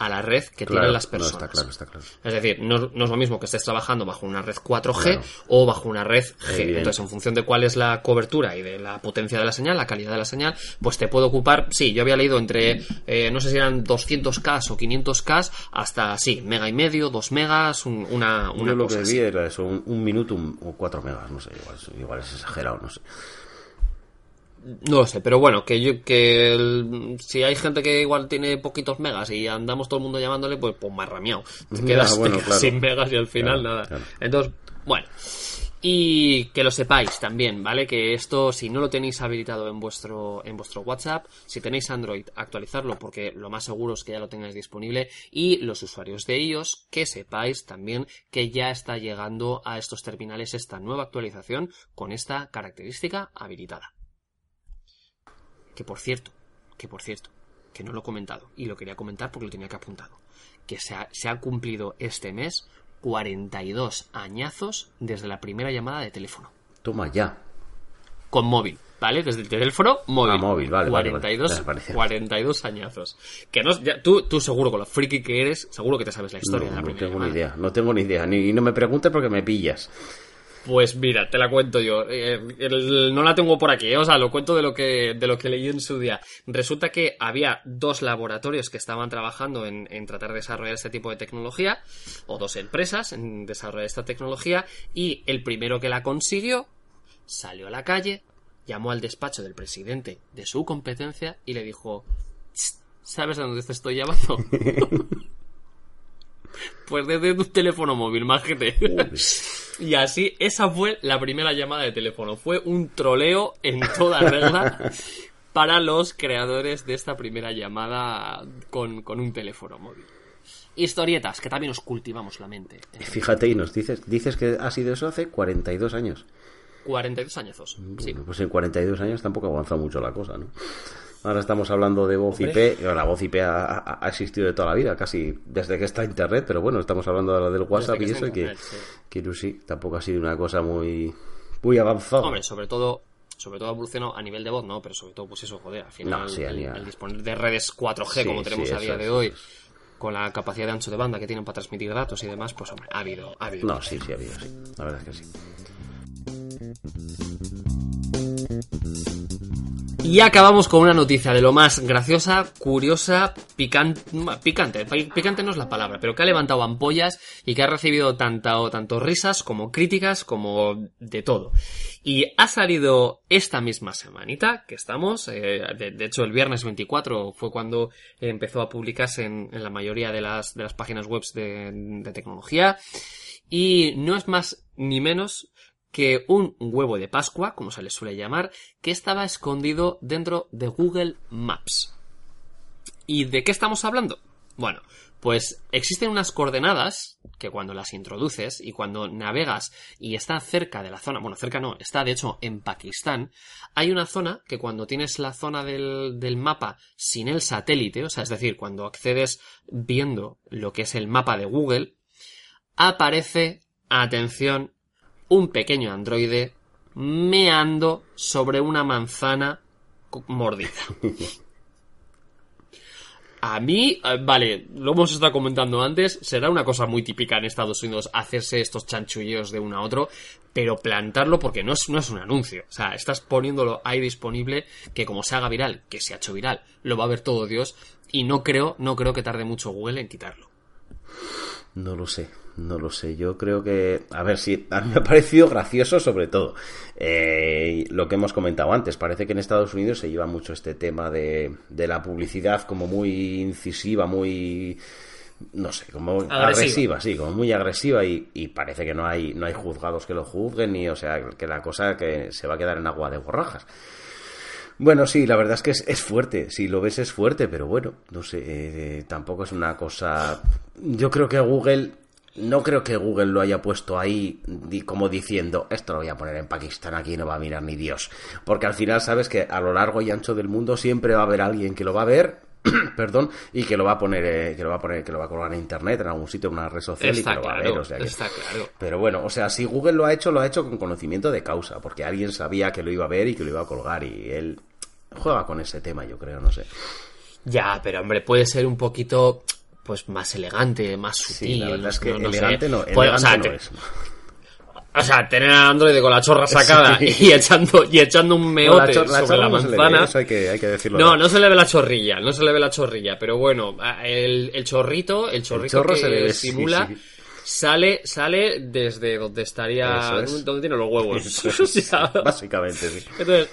a la red que Claro, tienen las no, personas. está claro, está claro. Es decir, no, no es lo mismo que estés trabajando bajo una red 4G Claro. o bajo una red G. Evidente. Entonces, en función de cuál es la cobertura y de la potencia de la señal, la calidad de la señal, pues te puede ocupar, sí, yo había leído entre, eh, no sé si eran 200K o 500K hasta, sí, mega y medio, 2 megas, un- una, una Yo lo que así. vi era eso, un, un minuto un- o 4 megas, no sé, igual es exagerado, no sé. No lo sé, pero bueno, que yo, que el- si hay gente que igual tiene poquitos megas y andamos todo el mundo llamándole, pues, pues más ramiado. Te quedas, te bueno, quedas claro. sin megas y al final Claro, nada. claro. Entonces, bueno. Y que lo sepáis también, ¿vale? Que esto, si no lo tenéis habilitado en vuestro, en vuestro WhatsApp, si tenéis Android, actualizarlo porque lo más seguro es que ya lo tengáis disponible. Y los usuarios de iOS, que sepáis también que ya está llegando a estos terminales esta nueva actualización con esta característica habilitada. Que por cierto, que por cierto, que no lo he comentado y lo quería comentar porque lo tenía que apuntado. Que se ha, se ha cumplido este mes 42 añazos desde la primera llamada de teléfono. Toma ya. Con móvil, ¿vale? Desde el teléfono móvil. Ah, móvil, vale, vale, vale. 42, Me parecía. 42 añazos. Que no, ya, tú, tú seguro, con lo friki que eres, seguro que te sabes la No, historia de la no primera tengo ni idea, no tengo ni idea. Ni, y no me preguntes porque me pillas. Pues mira, te la cuento yo. Eh, no la tengo por aquí, eh, o sea, lo cuento de lo que de lo que leí en su día. Resulta que había dos laboratorios que estaban trabajando en, en tratar de desarrollar este tipo de tecnología, o dos empresas en desarrollar esta tecnología, y el primero que la consiguió salió a la calle, llamó al despacho del presidente de su competencia y le dijo, "Tss, ¿sabes a dónde te estoy llamando? Pues desde tu teléfono móvil, majete. Y así, esa fue la primera llamada de teléfono. Fue un troleo en toda regla para los creadores de esta primera llamada con, con un teléfono móvil. Historietas, que también nos cultivamos la mente. Fíjate, y nos dices, dices que ha sido eso hace 42 años. 42 años, sí. Pues en 42 años tampoco ha avanzado mucho la cosa, ¿no? Ahora estamos hablando de voz IP. La voz IP ha, ha, existido de toda la vida, casi desde que está Internet, pero bueno, estamos hablando ahora del WhatsApp y eso, que, sí. que sí, tampoco ha sido una cosa muy, muy avanzada. Hombre, sobre todo, sobre todo evolucionó a nivel de voz, no, pero sobre todo, pues eso, joder, al final, No, sí, el, disponer de redes 4G Sí, como tenemos a día de hoy, con la capacidad de ancho de banda que tienen para transmitir datos y demás, pues hombre, ha habido, ha habido. No, sí, sí, había, sí. La verdad es que sí. Y acabamos con una noticia de lo más graciosa, curiosa, picante, picante, pi- picante no es la palabra, pero que ha levantado ampollas y que ha recibido tanto, tanto risas como críticas como de todo. Y ha salido esta misma semanita que estamos, eh, de, hecho el viernes 24 fue cuando empezó a publicarse en, la mayoría de las, de las páginas web de tecnología. Y no es más ni menos que un huevo de Pascua, como se le suele llamar, que estaba escondido dentro de Google Maps. ¿Y de qué estamos hablando? Bueno, pues existen unas coordenadas que cuando las introduces y cuando navegas y está cerca de la zona, bueno, cerca no, está de hecho en Pakistán, hay una zona que cuando tienes la zona del, del mapa sin el satélite, o sea, es decir, cuando accedes viendo lo que es el mapa de Google, aparece, atención, un pequeño androide meando sobre una manzana mordida. A mí, eh, vale, lo hemos estado comentando antes, será una cosa muy típica en Estados Unidos hacerse estos chanchulleos de uno a otro, pero plantarlo porque no es, no es un anuncio. O sea, estás poniéndolo ahí disponible que como se haga viral, que se ha hecho viral, lo va a ver todo Dios y no creo, no creo que tarde mucho Google en quitarlo. No lo sé, no lo sé. Yo creo que, a ver, sí, a mí me ha parecido gracioso sobre todo. Eh, lo que hemos comentado antes, parece que en Estados Unidos se lleva mucho este tema de, de la publicidad como muy incisiva, muy, no sé, como Agresiva. agresiva, sí, como muy agresiva y, y parece que no hay, no hay juzgados que lo juzguen ni, o sea, que la cosa que se va a quedar en agua de borrajas. Bueno, sí, la verdad es que es, es fuerte. Si lo ves es fuerte, pero bueno, no sé, eh, tampoco es una cosa. Yo creo que Google, no creo que Google lo haya puesto ahí como diciendo, esto lo voy a poner en Pakistán, aquí no va a mirar ni Dios. Porque al final sabes que a lo largo y ancho del mundo siempre va a haber alguien que lo va a ver. perdón y que lo va a poner eh, que lo va a poner que lo va a colgar en internet en algún sitio en una red social y que Está lo va a claro, ver o sea que- está claro. pero bueno, o sea, si Google lo ha hecho, lo ha hecho con conocimiento de causa, porque alguien sabía que lo iba a ver y que lo iba a colgar y él juega con ese tema, yo creo, no sé. Ya, pero hombre, puede ser un poquito pues más elegante, más sutil. Sí, la verdad es que no- no sé. elegante no, elegante o, sea, no te- es. o sea, tener a Android con la chorra sacada Sí. y echando y echando un No, meote sobre la no se le ve, manzana. eso hay que, hay que decirlo. No, no se le ve la chorrilla, no se le ve la chorrilla, pero bueno, el, el chorrito, el chorrito chorro que se le ve, sí, simula sí. sale sale desde donde estaría, es. donde tiene los huevos. Es, O sea, Básicamente, sí. entonces,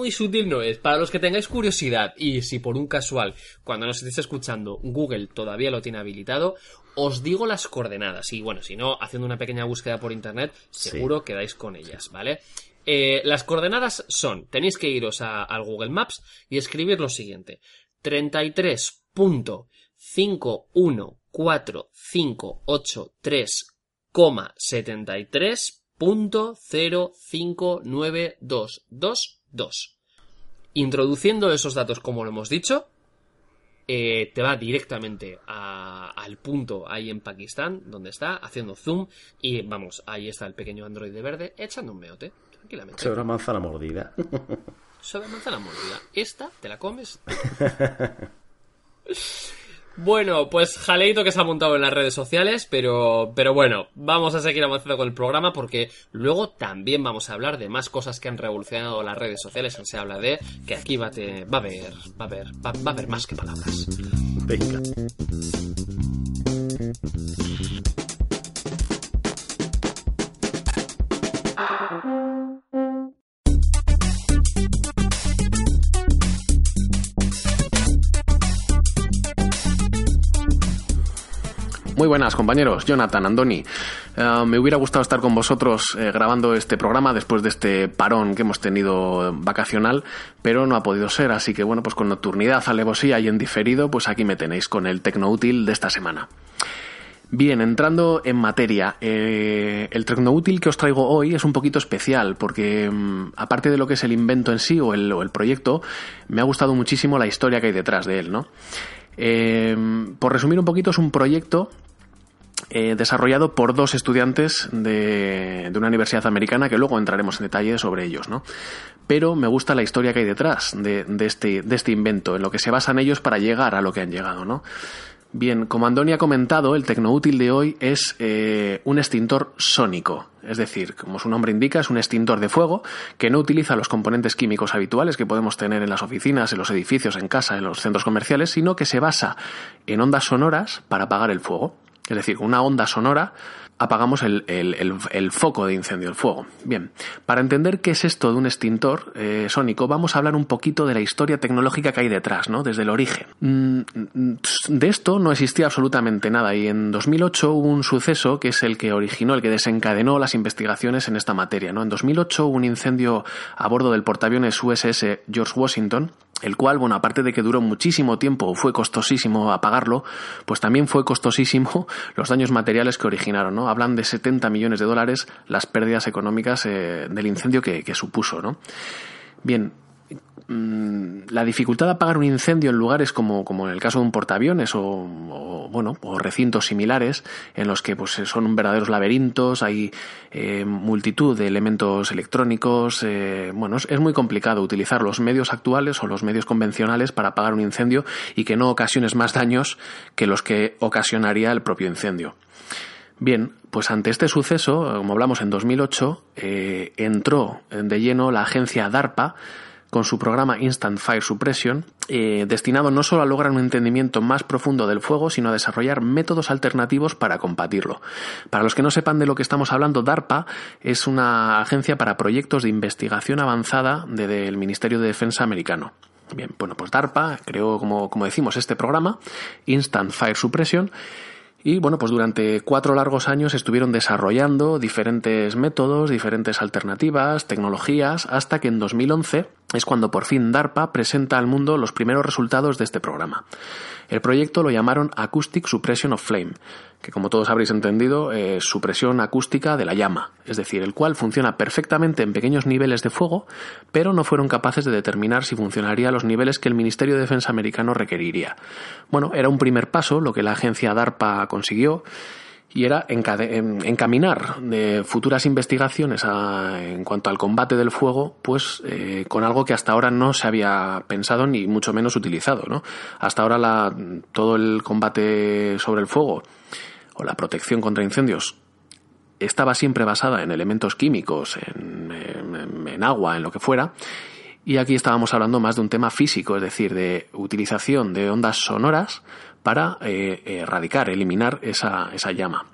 muy sutil no es. Para los que tengáis curiosidad y si por un casual, cuando nos estéis escuchando, Google todavía lo tiene habilitado, os digo las coordenadas. Y bueno, si no, haciendo una pequeña búsqueda por internet, seguro que dais con ellas, ¿vale? Eh, las coordenadas son, tenéis que iros a- al Google Maps y escribir lo siguiente. 33.51458.73.0592222. Introduciendo esos datos como lo hemos dicho, eh, te va directamente a- al punto ahí en Pakistán, donde está, haciendo zoom, y vamos, ahí está el pequeño androide verde echando un meote, tranquilamente. Sobre manzana mordida. Sobre manzana mordida. Esta te la comes. Bueno, pues jaleito que se ha montado en las redes sociales, pero, pero bueno, vamos a seguir avanzando con el programa porque luego también vamos a hablar de más cosas que han revolucionado las redes sociales. Se habla de que aquí va, te- va a haber, va a haber, va, va a haber más que palabras. Venga. Muy buenas compañeros, Jonathan, Andoni. Eh, me hubiera gustado estar con vosotros eh, grabando este programa después de este parón que hemos tenido vacacional, pero no ha podido ser, así que bueno, pues con nocturnidad, alevosía y en diferido, pues aquí me tenéis con el tecnoútil de esta semana. Bien, entrando en materia, eh, el tecnoútil que os traigo hoy es un poquito especial porque mm, aparte de lo que es el invento en sí o el, o el, proyecto, me ha gustado muchísimo la historia que hay detrás de él, ¿no? por resumir un poquito, es un proyecto eh, desarrollado por dos estudiantes de, una universidad americana que luego entraremos en detalle sobre ellos, ¿no? Pero me gusta la historia que hay detrás de, este, este invento, en lo que se basan ellos para llegar a lo que han llegado, ¿no? Bien, como Andoni ha comentado, el tecnoútil de hoy es eh, un extintor sónico. Es decir, como su nombre indica, es un extintor de fuego que no utiliza los componentes químicos habituales que podemos tener en las oficinas, en los edificios, en casa, en los centros comerciales, sino que se basa en ondas sonoras para apagar el fuego. Es decir, una onda sonora apagamos el, foco de incendio, el fuego. Bien, para entender qué es esto de un extintor eh, sónico, vamos a hablar un poquito de la historia tecnológica que hay detrás, ¿no? Desde el origen. Mm, de esto no existía absolutamente nada y en 2008 hubo un suceso que es el que originó, el que desencadenó las investigaciones en esta materia, ¿no? En 2008 hubo un incendio a bordo del portaaviones USS George Washington el cual, bueno, aparte de que duró muchísimo tiempo, fue costosísimo apagarlo, pues también fue costosísimo los daños materiales que originaron, ¿no? Hablan de 70 millones de dólares las pérdidas económicas eh, del incendio que, supuso, ¿no? Bien, Mm, la dificultad de apagar un incendio en lugares como, como en el caso de un portaaviones o, o, bueno o recintos similares en los que pues son verdaderos laberintos hay eh, multitud de elementos electrónicos eh, bueno es, es, muy complicado utilizar los medios actuales o los medios convencionales para apagar un incendio y que no ocasiones más daños que los que ocasionaría el propio incendio Bien, pues ante este suceso, como hablamos en 2008, eh, entró de lleno la agencia DARPA con su programa Instant Fire Suppression, eh, destinado no solo a lograr un entendimiento más profundo del fuego, sino a desarrollar métodos alternativos para combatirlo. Para los que no sepan de lo que estamos hablando, DARPA es una agencia para proyectos de investigación avanzada del Ministerio de Defensa americano. Bien, bueno, pues DARPA creó, como, como decimos, este programa, Instant Fire Suppression, y bueno, pues durante cuatro largos años estuvieron desarrollando diferentes métodos, diferentes alternativas, tecnologías, hasta que en 2011 es cuando por fin DARPA presenta al mundo los primeros resultados de este programa. El proyecto lo llamaron Acoustic Suppression of Flame, que como todos habréis entendido es supresión acústica de la llama, es decir, el cual funciona perfectamente en pequeños niveles de fuego, pero no fueron capaces de determinar si funcionaría a los niveles que el Ministerio de Defensa americano requeriría. Bueno, era un primer paso, lo que la agencia DARPA consiguió, y era encaminar de futuras investigaciones a, en cuanto al combate del fuego, pues eh, con algo que hasta ahora no se había pensado ni mucho menos utilizado. ¿no? Hasta ahora la, todo el combate sobre el fuego o la protección contra incendios estaba siempre basada en elementos químicos, en, en, en agua, en lo que fuera, y aquí estábamos hablando más de un tema físico, es decir, de utilización de ondas sonoras para eh, erradicar, eliminar esa, esa llama.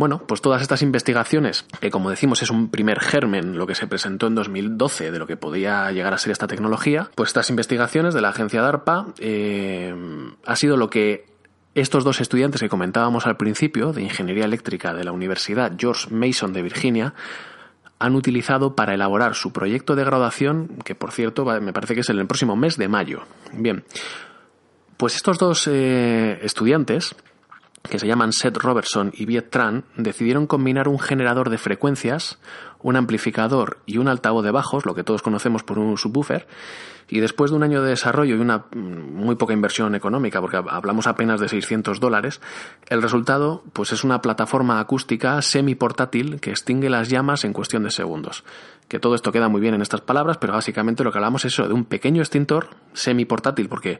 Bueno, pues todas estas investigaciones, que como decimos es un primer germen, lo que se presentó en 2012 de lo que podía llegar a ser esta tecnología, pues estas investigaciones de la agencia DARPA eh, ha sido lo que estos dos estudiantes que comentábamos al principio, de Ingeniería Eléctrica de la Universidad George Mason de Virginia, han utilizado para elaborar su proyecto de graduación, que por cierto me parece que es en el próximo mes de mayo. Bien, pues estos dos eh, estudiantes, que se llaman Seth Robertson y Viet Tran, decidieron combinar un generador de frecuencias, un amplificador y un altavoz de bajos, lo que todos conocemos por un subwoofer, y después de un año de desarrollo y una mm, muy poca inversión económica, porque hablamos apenas de 600 dólares, el resultado pues es una plataforma acústica semi-portátil que extingue las llamas en cuestión de segundos. Que todo esto queda muy bien en estas palabras, pero básicamente lo que hablamos es eso, de un pequeño extintor semi-portátil, porque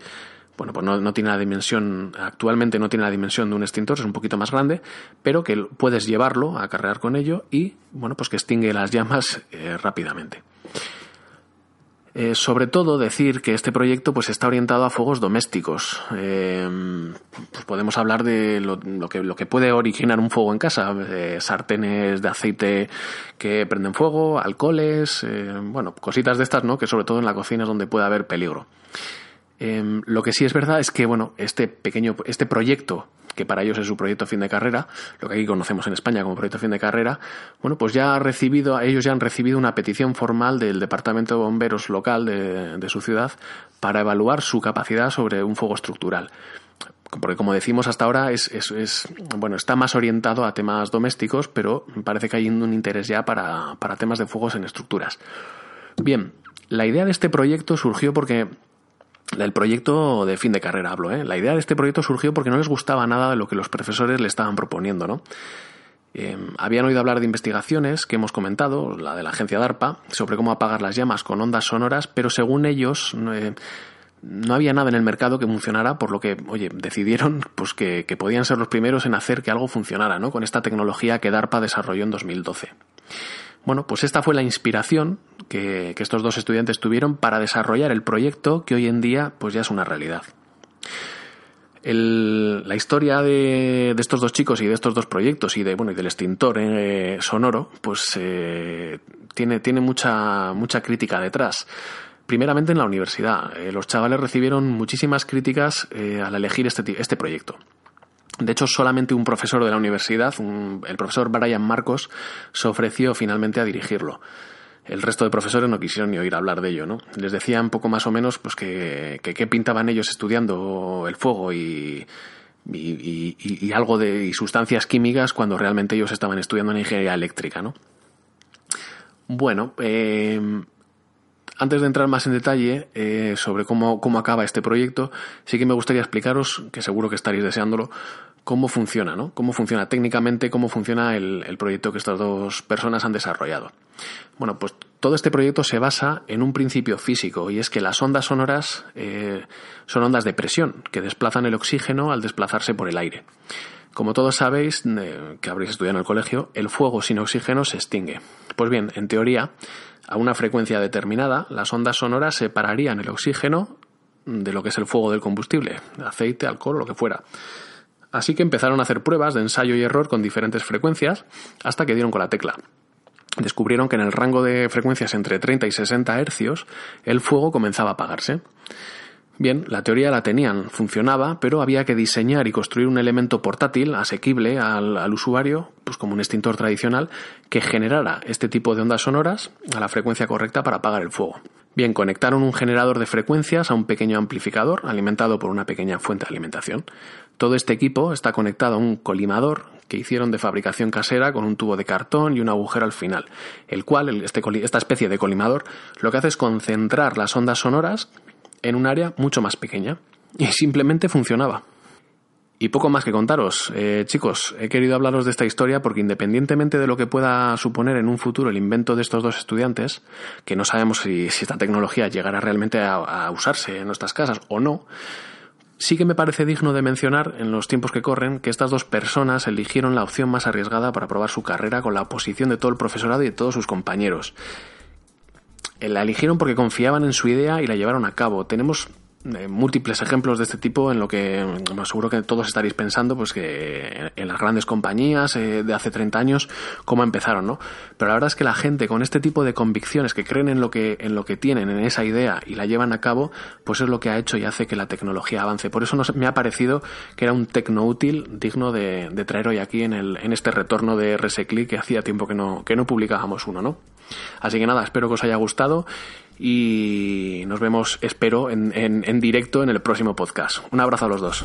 bueno, pues no, no, tiene la dimensión, actualmente no tiene la dimensión de un extintor, es un poquito más grande, pero que puedes llevarlo a cargar con ello y, bueno, pues que extingue las llamas eh, rápidamente. Eh, sobre todo decir que este proyecto pues está orientado a fuegos domésticos. Eh, pues podemos hablar de lo, que, lo, que, puede originar un fuego en casa, sartenes de aceite que prenden fuego, alcoholes, bueno, cositas de estas, ¿no? Que sobre todo en la cocina es donde puede haber peligro. Eh, lo que sí es verdad es que, bueno, este pequeño, este proyecto que para ellos es su proyecto fin de carrera, lo que aquí conocemos en España como proyecto fin de carrera, bueno, pues ya ha recibido, ellos ya han recibido una petición formal del Departamento de Bomberos local de, de su ciudad para evaluar su capacidad sobre un fuego estructural. Porque como decimos hasta ahora es, es, es, bueno está más orientado a temas domésticos pero parece que hay un interés ya para, para temas de fuegos en estructuras. Bien la idea de este proyecto surgió porque del proyecto de fin de carrera hablo, ¿eh? La idea de este proyecto surgió porque no les gustaba nada de lo que los profesores le estaban proponiendo, ¿no? Eh, habían oído hablar de investigaciones que hemos comentado, la de la agencia DARPA, sobre cómo apagar las llamas con ondas sonoras, pero según ellos eh, no había nada en el mercado que funcionara, por lo que, oye, decidieron pues que, que, podían ser los primeros en hacer que algo funcionara, ¿no? Con esta tecnología que DARPA desarrolló en 2012. Bueno, pues esta fue la inspiración que, que, estos dos estudiantes tuvieron para desarrollar el proyecto que hoy en día pues ya es una realidad. La historia de, de, estos dos chicos y de estos dos proyectos y de bueno y del extintor eh, sonoro pues eh, tiene, tiene mucha, mucha crítica detrás primeramente en la universidad. Eh, los chavales recibieron muchísimas críticas al elegir este, este proyecto. De hecho, solamente un profesor de la universidad, un, el profesor Brian Marcos, se ofreció finalmente a dirigirlo. El resto de profesores no quisieron ni oír hablar de ello, ¿no? Les decían poco más o menos pues que, que pintaban ellos estudiando el fuego y, y, y, y, algo de y sustancias químicas cuando realmente ellos estaban estudiando en ingeniería eléctrica, ¿no? Bueno, eh, antes de entrar más en detalle eh, sobre cómo, cómo acaba este proyecto, sí que me gustaría explicaros, que seguro que estaréis deseándolo, cómo funciona, ¿no? Cómo funciona técnicamente, cómo funciona el, proyecto que estas dos personas han desarrollado. Bueno, pues todo este proyecto se basa en un principio físico y es que las ondas sonoras eh, son ondas de presión que desplazan el oxígeno al desplazarse por el aire. Como todos sabéis, eh, que habréis estudiado en el colegio, el fuego sin oxígeno se extingue. Pues bien, en teoría, a una frecuencia determinada, las ondas sonoras separarían el oxígeno de lo que es el fuego del combustible, aceite, alcohol, lo que fuera. Así que empezaron a hacer pruebas de ensayo y error con diferentes frecuencias hasta que dieron con la tecla. Descubrieron que en el rango de frecuencias entre 30 y 60 hercios el fuego comenzaba a apagarse. Bien, la teoría la tenían, funcionaba, pero había que diseñar y construir un elemento portátil, asequible al, al, usuario, pues como un extintor tradicional, que generara este tipo de ondas sonoras a la frecuencia correcta para apagar el fuego. Bien, conectaron un generador de frecuencias a un pequeño amplificador alimentado por una pequeña fuente de alimentación. Todo este equipo está conectado a un colimador que hicieron de fabricación casera con un tubo de cartón y un agujero al final, el cual, este, esta especie de colimador, lo que hace es concentrar las ondas sonoras en un área mucho más pequeña. Y simplemente funcionaba. Y poco más que contaros. Eh, chicos, he querido hablaros de esta historia porque independientemente de lo que pueda suponer en un futuro el invento de estos dos estudiantes, que no sabemos si, si esta tecnología llegará realmente a, a, usarse en nuestras casas o no, sí que me parece digno de mencionar en los tiempos que corren que estas dos personas eligieron la opción más arriesgada para probar su carrera con la oposición de todo el profesorado y de todos sus compañeros. La eligieron porque confiaban en su idea y la llevaron a cabo. Tenemos eh, múltiples ejemplos de este tipo en lo que bueno, seguro que todos estaréis pensando pues que en las grandes compañías eh, de hace 30 años cómo empezaron no pero la verdad es que la gente con este tipo de convicciones que creen en lo que en lo que tienen en esa idea y la llevan a cabo pues es lo que ha hecho y hace que la tecnología avance. Por eso me ha parecido que era un tecno útil digno de, de traer hoy aquí en, el, en este retorno de RSClick que hacía tiempo que no que no publicábamos uno no así que nada espero que os haya gustado y nos vemos, espero, en, en, directo en el próximo podcast. Un abrazo a los dos.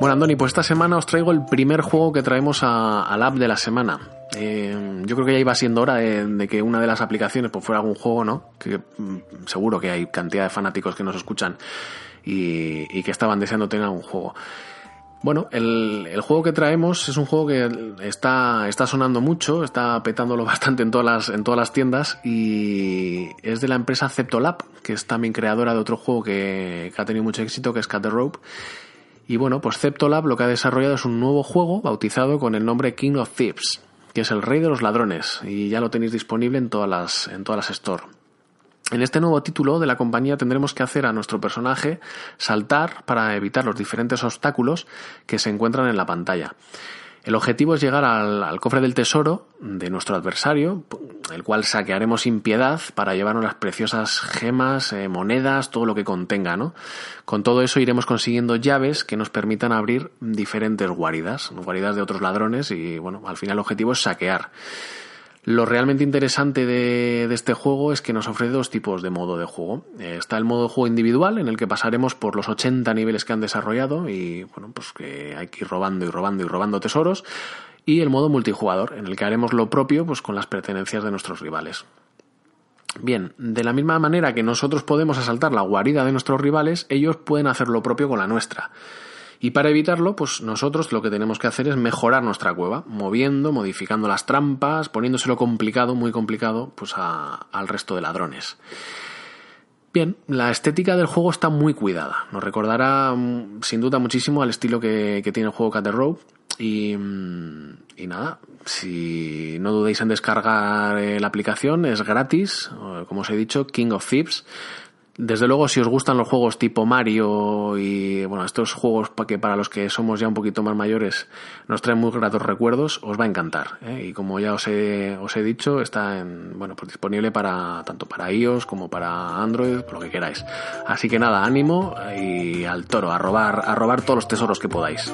Bueno, Andoni, pues esta semana os traigo el primer juego que traemos al app de la semana. Yo creo que ya iba siendo hora de, que una de las aplicaciones pues fuera algún juego, ¿no? Que mm, seguro que hay cantidad de fanáticos que nos escuchan y, que estaban deseando tener algún juego. Bueno, el, juego que traemos es un juego que está, está sonando mucho, está petándolo bastante en todas, las, en todas las tiendas y es de la empresa Ceptolab, que es también creadora de otro juego que, ha tenido mucho éxito, que es Cut the Rope. Y bueno, pues Ceptolab lo que ha desarrollado es un nuevo juego bautizado con el nombre King of Thieves que es el rey de los ladrones, y ya lo tenéis disponible en todas las, en todas las store. En este nuevo título de la compañía tendremos que hacer a nuestro personaje saltar para evitar los diferentes obstáculos que se encuentran en la pantalla. El objetivo es llegar al, cofre del tesoro de nuestro adversario, el cual saquearemos sin piedad para llevarnos las preciosas gemas, eh, monedas, todo lo que contenga, ¿no? Con todo eso iremos consiguiendo llaves que nos permitan abrir diferentes guaridas, guaridas de otros ladrones y, bueno, al final el objetivo es saquear. Lo realmente interesante de, este juego es que nos ofrece dos tipos de modo de juego. Eh, está el modo de juego individual, en el que pasaremos por los 80 niveles que han desarrollado y, bueno, pues que hay que ir robando y robando y robando tesoros. Y el modo multijugador, en el que haremos lo propio pues con las pertenencias de nuestros rivales. Bien, de la misma manera que nosotros podemos asaltar la guarida de nuestros rivales, ellos pueden hacer lo propio con la nuestra. Y para evitarlo, pues nosotros lo que tenemos que hacer es mejorar nuestra cueva, moviendo, modificando las trampas, poniéndoselo complicado, muy complicado, pues al resto de ladrones. Bien, la estética del juego está muy cuidada. Nos recordará mm, sin duda muchísimo al estilo que, tiene el juego Cat Row. Y, mm, y, nada, si no dudéis en descargar eh, la aplicación, es gratis, como os he dicho, King of Thieves. Desde luego, si os gustan los juegos tipo Mario y bueno, estos juegos que para los que somos ya un poquito más mayores nos traen muy gratos recuerdos, os va a encantar. ¿eh? Y como ya os he, os he dicho, está en, bueno, pues disponible para tanto para iOS como para Android, lo que queráis. Así que nada, ánimo y al toro, a robar, a robar todos los tesoros que podáis.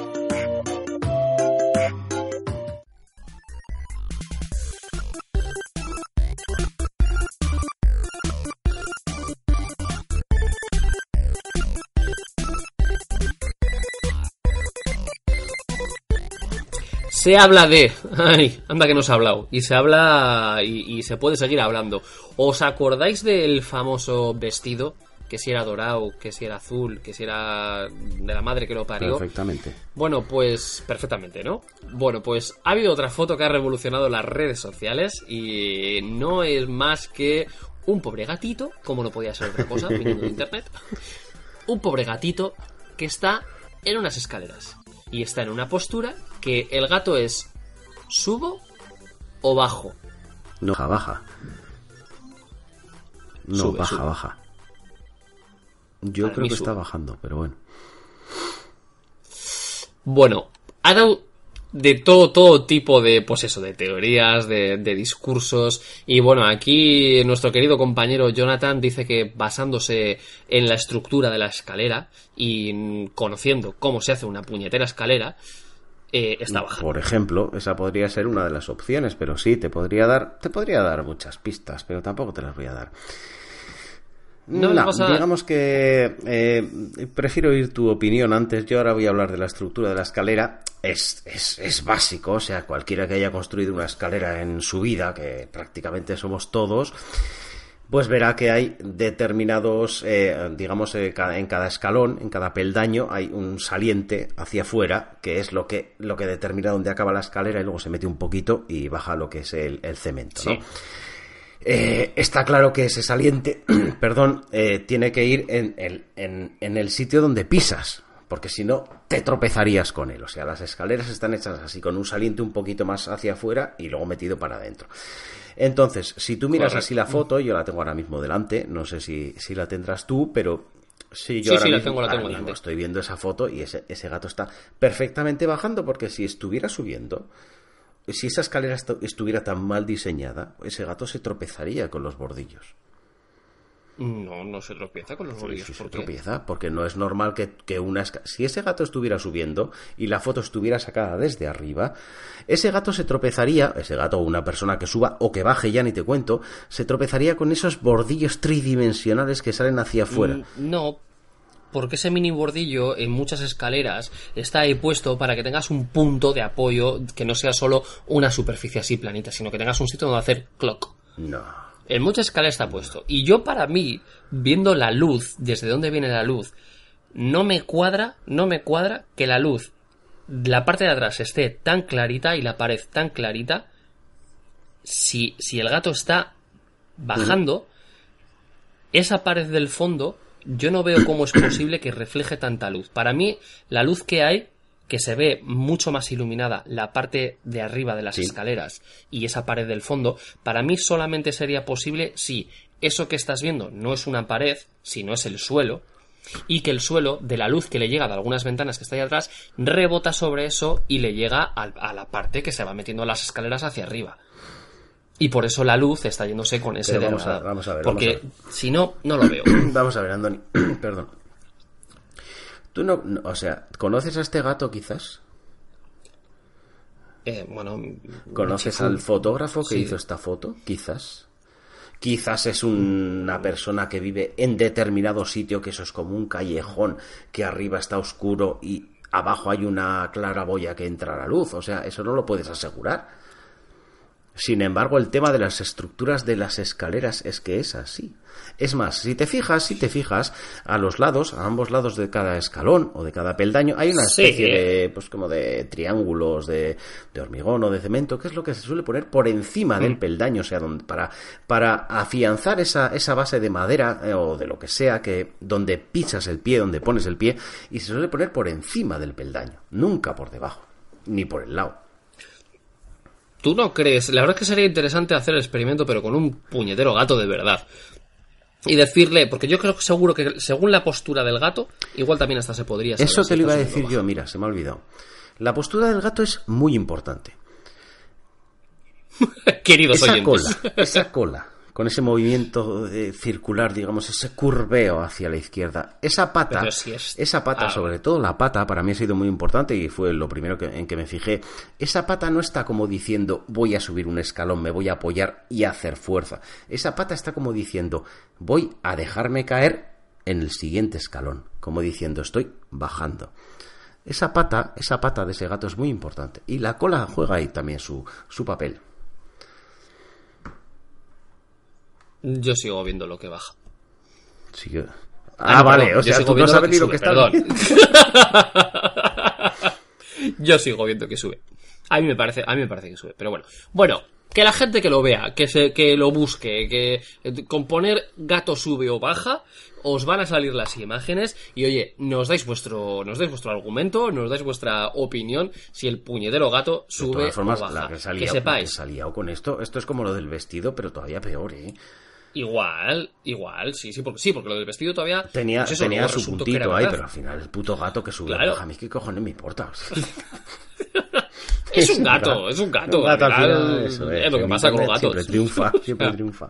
Se habla de. Ay, anda que nos ha hablado. Y se habla. Y, se puede seguir hablando. ¿Os acordáis del famoso vestido? Que si era dorado, que si era azul, que si era de la madre que lo parió. Perfectamente. Bueno, pues. Perfectamente, ¿no? Bueno, pues ha habido otra foto que ha revolucionado las redes sociales. Y no es más que un pobre gatito, como no podía ser otra cosa, viniendo de internet. Un pobre gatito que está en unas escaleras y está en una postura que el gato es subo o bajo. No, baja, baja. No, baja, baja. Yo creo que está bajando, pero bueno. Bueno, ha dado de todo, todo tipo de, pues eso, de teorías, de, discursos. Y bueno, aquí nuestro querido compañero Jonathan dice que basándose en la estructura de la escalera y conociendo cómo se hace una puñetera escalera, eh, está bajando. Por ejemplo, esa podría ser una de las opciones, pero sí, te podría dar, te podría dar muchas pistas, pero tampoco te las voy a dar. No, digamos que eh, prefiero oír tu opinión antes. Yo ahora voy a hablar de la estructura de la escalera. Es, es, es, básico, o sea, cualquiera que haya construido una escalera en su vida, que prácticamente somos todos, pues verá que hay determinados, eh, digamos, eh, en cada escalón, en cada peldaño, hay un saliente hacia afuera, que es lo que, lo que determina dónde acaba la escalera y luego se mete un poquito y baja lo que es el, cemento, ¿no? Eh, está claro que ese saliente, perdón, tiene que ir en, en, el sitio donde pisas, porque si no, te tropezarías con él. O sea, las escaleras están hechas así, con un saliente un poquito más hacia afuera y luego metido para adentro. Entonces, si tú miras así la foto, yo la tengo ahora mismo delante, no sé si, si la tendrás tú, pero Sí, yo sí, la tengo, la tengo delante. Estoy viendo esa foto y ese, ese gato está perfectamente bajando porque si estuviera subiendo, si esa escalera estuviera tan mal diseñada, ese gato se tropezaría con los bordillos. No, no se tropieza con los bordillos. Sí, se tropieza, porque no es normal que, que una Si ese gato estuviera subiendo y la foto estuviera sacada desde arriba, ese gato se tropezaría, ese gato o una persona que suba o que baje, ya ni te cuento, se tropezaría con esos bordillos tridimensionales que salen hacia afuera. Mm, no, porque ese mini bordillo en muchas escaleras está ahí puesto para que tengas un punto de apoyo que no sea solo una superficie así planita, sino que tengas un sitio donde hacer clock. No. En muchas escaleras está puesto. Y yo para mí, viendo la luz, desde dónde viene la luz, no me cuadra, no me cuadra que la luz, la parte de atrás esté tan clarita y la pared tan clarita, si, si el gato está bajando, esa pared del fondo yo no veo cómo es posible que refleje tanta luz. Para mí, la luz que hay, que se ve mucho más iluminada la parte de arriba de las escaleras y esa pared del fondo, para mí solamente sería posible si eso que estás viendo no es una pared, sino es el suelo, y que el suelo, de la luz que le llega de algunas ventanas que está ahí atrás, rebota sobre eso y le llega a, a la parte que se va metiendo las escaleras hacia arriba. Y por eso la luz está yéndose con ese Pero vamos a- vamos a ver, Porque si no, no lo veo. Vamos a ver, Andoni. Perdón. Tú no, no- o sea, ¿conoces a este gato quizás? Eh, bueno, ¿Conoces al fotógrafo que Sí. hizo esta foto? Quizás. Quizás es una persona que vive en determinado sitio, que eso es como un callejón, que arriba está oscuro y abajo hay una claraboya que entra a la luz. O sea, eso no lo puedes asegurar. Sin embargo, el tema de las estructuras de las escaleras es que es así. Es más, si te fijas, si te fijas, a los lados, a ambos lados de cada escalón o de cada peldaño, hay una Sí. especie de, pues como de triángulos de, de hormigón o de cemento, que es lo que se suele poner por encima del peldaño, o sea, donde, para, para afianzar esa, esa base de madera eh, o de lo que sea, que donde pisas el pie, donde pones el pie, y se suele poner por encima del peldaño, nunca por debajo, ni por el lado. ¿Tú no crees? La verdad es que sería interesante hacer el experimento, pero con un puñetero gato de verdad. Y decirle, porque yo creo que seguro que según la postura del gato, igual también hasta se podría saber Eso si te lo iba a decir yo, mira, se me ha olvidado. La postura del gato es muy importante. Queridos Esa oyentes. cola, esa cola, con ese movimiento eh, circular, digamos, ese curveo hacia la izquierda, esa pata, Pero si es- esa pata, Ah. sobre todo la pata, para mí ha sido muy importante y fue lo primero que- en que me fijé. Esa pata no está como diciendo voy a subir un escalón, me voy a apoyar y hacer fuerza. Esa pata está como diciendo voy a dejarme caer en el siguiente escalón, como diciendo estoy bajando. Esa pata, esa pata de ese gato es muy importante. Y la cola juega ahí también su, su papel. Yo sigo viendo lo que baja. Sí que- Ah, Ah, vale, perdón, o sea, tú no sabes lo ni lo que está. Yo sigo viendo que sube. A mí me parece, a mí me parece que sube, pero bueno. Bueno, que la gente que lo vea, que se, que lo busque, que eh, con poner gato sube o baja, os van a salir las imágenes y oye, nos dais vuestro, nos dais vuestro argumento, nos dais vuestra opinión si el puñetero gato De sube todas formas, o baja. la que se ha que liado- la sepáis. que se ha liado con esto, esto es como lo del vestido, pero todavía peor, ¿eh? Igual, igual, sí, sí, porque sí, porque lo del vestido todavía Tenía, pues eso, tenía su puntito ahí, pero al final el puto gato que sube Claro. a mí qué cojones me importa. Es un gato, es un gato. Un gato al al final, final, eso es lo que pasa con los gatos. Siempre triunfa, siempre triunfa.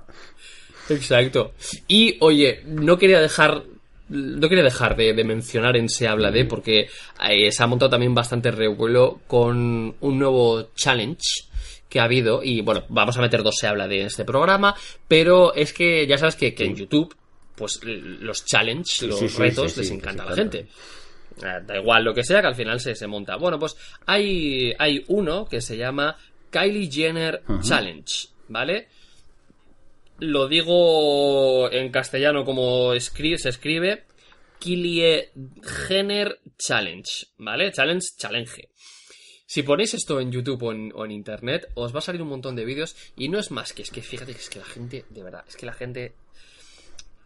Exacto. Y oye, no quería dejar. No quería dejar de, de mencionar en Se habla de, porque eh, se ha montado también bastante revuelo con un nuevo challenge que ha habido. Y bueno, vamos a meter dos Se habla de este programa, pero es que ya sabes que, que en YouTube, pues los challenge, los sí, sí, retos, sí, les encanta a la encanta. gente. Eh, Da igual lo que sea, que al final se, se monta. Bueno, pues hay, hay uno que se llama Kylie Jenner Challenge, ¿vale? Lo digo en castellano como escri- se escribe. Kylie Jenner Challenge, ¿vale? Challenge, challenge. Si ponéis esto en YouTube o en, o en Internet, os va a salir un montón de vídeos y no es más que es que fíjate que es que la gente, de verdad, es que la gente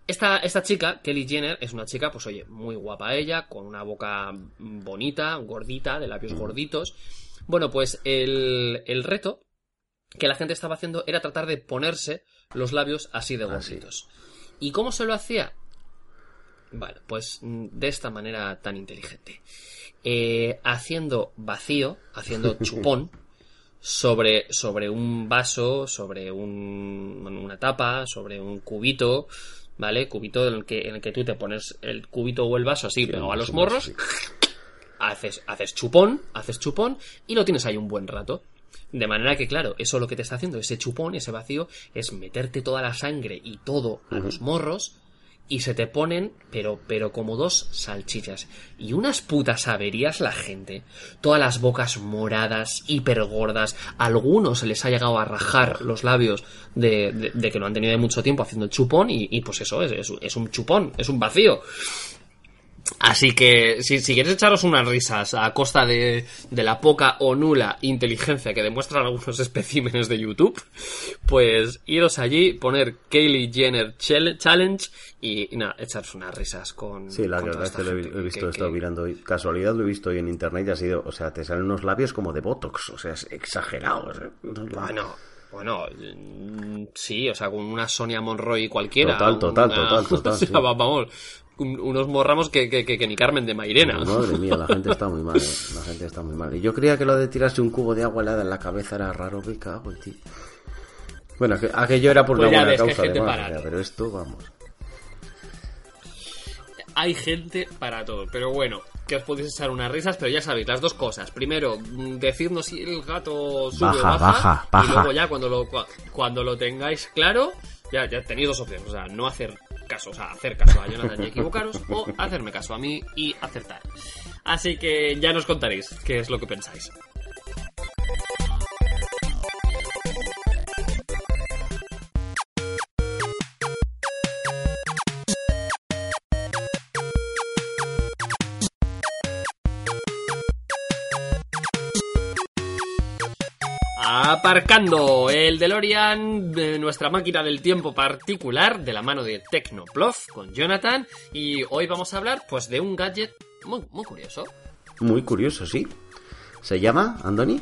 esta, esta chica, Kelly Jenner, es una chica, pues oye, muy guapa ella, con una boca bonita, gordita, de labios gorditos. Bueno, pues el, el reto que la gente estaba haciendo era tratar de ponerse los labios así de Así. gorditos. ¿Y cómo se lo hacía? Bueno, pues de esta manera tan inteligente. Eh, haciendo vacío, haciendo chupón, sobre, sobre un vaso, sobre un, una tapa, sobre un cubito, ¿vale? Cubito en el que, en el que tú te pones el cubito o el vaso así pegado a los morros, haces, haces chupón, haces chupón y lo tienes ahí un buen rato. De manera que, claro, eso lo que te está haciendo, ese chupón, ese vacío, es meterte toda la sangre y todo a los morros y se te ponen, pero, pero como dos salchichas. Y unas putas averías la gente. Todas las bocas moradas, hipergordas. A algunos se les ha llegado a rajar los labios de, de- que lo han tenido de mucho tiempo haciendo el chupón. Y, y pues eso, es, es, es un chupón, es un vacío. Así que si, si quieres echaros unas risas a costa de, de la poca o nula inteligencia que demuestran algunos especímenes de YouTube, pues iros allí, poner Kaylee Jenner Chal- Challenge y, y nada, echaros unas risas con. Sí, la con verdad es que lo he, visto, que- he estado que- mirando hoy. Casualidad lo he visto hoy en internet y ha sido, o sea, te salen unos labios como de Botox, o sea, es exagerado. o sea, no- Bueno, Bueno, mm, sí, o sea, con una Sonia Monroy cualquiera. Total, total, una- total, total, o sea, sí. va- vamos, un- unos morramos que, que, que- que ni Carmen de Mairena. Madre mía, la gente está muy mal, eh. La gente está muy mal. Y yo creía que lo de tirarse un cubo de agua helada en la cabeza era raro, me cago en ti. Bueno, que- aquello era por Pues una buena que causa, pero esto, vamos. Hay gente para todo, pero bueno, que os podéis echar unas risas, pero ya sabéis, las dos cosas. Primero, mm, decidnos si el gato sube Baja, o baja, baja, baja. y luego ya cuando lo, cua- cuando lo tengáis claro, ya, ya tenéis dos opciones, o sea, no hacer caso, o sea, hacer caso a Jonathan y equivocaros, o hacerme caso a mí y acertar. Así que ya nos contaréis qué es lo que pensáis. Aparcando el DeLorean de nuestra máquina del tiempo particular de la mano de Tecnoplof con Jonathan y hoy vamos a hablar pues de un gadget muy, muy curioso. Muy curioso, sí. ¿Se llama, Andoni?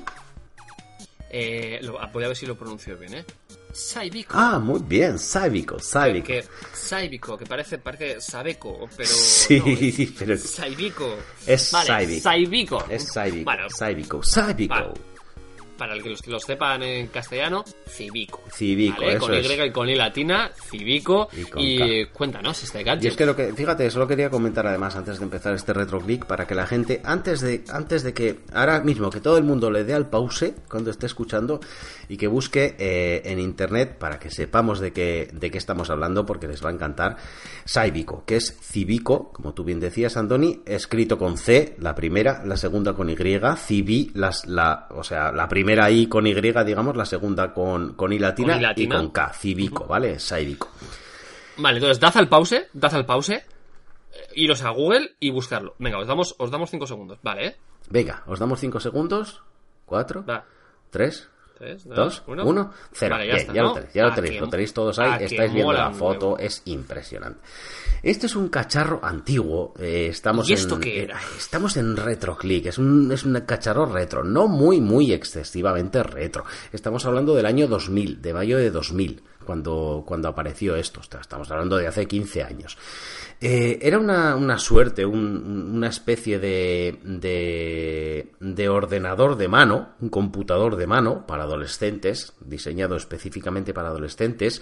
Eh, lo- voy a ver si lo pronuncio bien, ¿eh? Saibico. Ah, muy bien, Sábico. Que, Saibico, que parece, parece Sabeco, pero... Sí, no, es pero Saibico. Es vale, Saibico. Saibico. es Sábico, Bueno, Sábico. Vale. Para el que los que lo sepan en castellano, ¿vale? eso Con Y es. y con I latina, Cibico. Y con Y, cuéntanos este gadget. Y es que lo que, fíjate, eso lo quería comentar además antes de empezar este retroclick para que la gente, antes de, antes de que, ahora mismo, que todo el mundo le dé al pause cuando esté escuchando y que busque eh, en internet para que sepamos de qué, de qué estamos hablando porque les va a encantar, Saibico, que es Cibico, como tú bien decías, Andoni, escrito con C, la primera, la segunda con Y, Cibi, las, la, o sea, la primera I con Y, digamos, la segunda con, con I latina, Con I latina. y con K, Cibico, ¿vale? Saibico. Vale, entonces dad al pause, dad al pause, eh, iros a Google y buscarlo. Venga, os damos, os damos 5 segundos. Vale, ¿eh? Venga, os damos 5 segundos. 4, Va. 3, Tres, 2, uno. 1, 0. Vale, ya Bien, está, ya ¿no? lo tenéis, ya lo tenéis, que- lo tenéis todos ahí. ah, Estáis viendo la foto, huevo. es impresionante. Este es un cacharro antiguo. eh, estamos ¿Y esto en, qué eh, era? estamos en RetroClick. Es un, es un cacharro retro, no muy, muy excesivamente retro. Estamos hablando del año 2000, de mayo de 2000, cuando, cuando apareció esto. Estamos hablando de hace 15 años. Eh, era una, una suerte, un- una especie de, de, de ordenador de mano, un computador de mano para adolescentes, diseñado específicamente para adolescentes,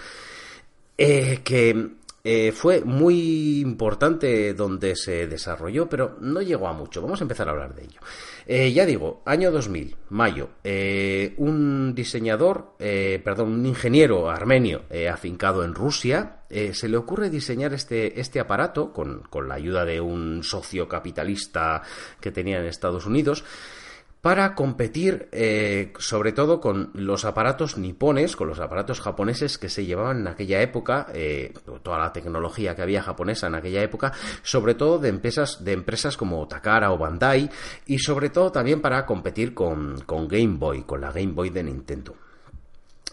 eh, que eh, fue muy importante donde se desarrolló, pero no llegó a mucho. Vamos a empezar a hablar de ello. Ya digo, año 2000, mayo, un diseñador, perdón, un ingeniero armenio afincado en Rusia, eh, se le ocurre diseñar este, este aparato con, con la ayuda de un socio capitalista que tenía en Estados Unidos para competir eh, sobre todo con los aparatos nipones, con los aparatos japoneses que se llevaban en aquella época, eh, toda la tecnología que había japonesa en aquella época, sobre todo de empresas, de empresas como Takara o Bandai, y sobre todo también para competir con, con Game Boy, con la Game Boy de Nintendo.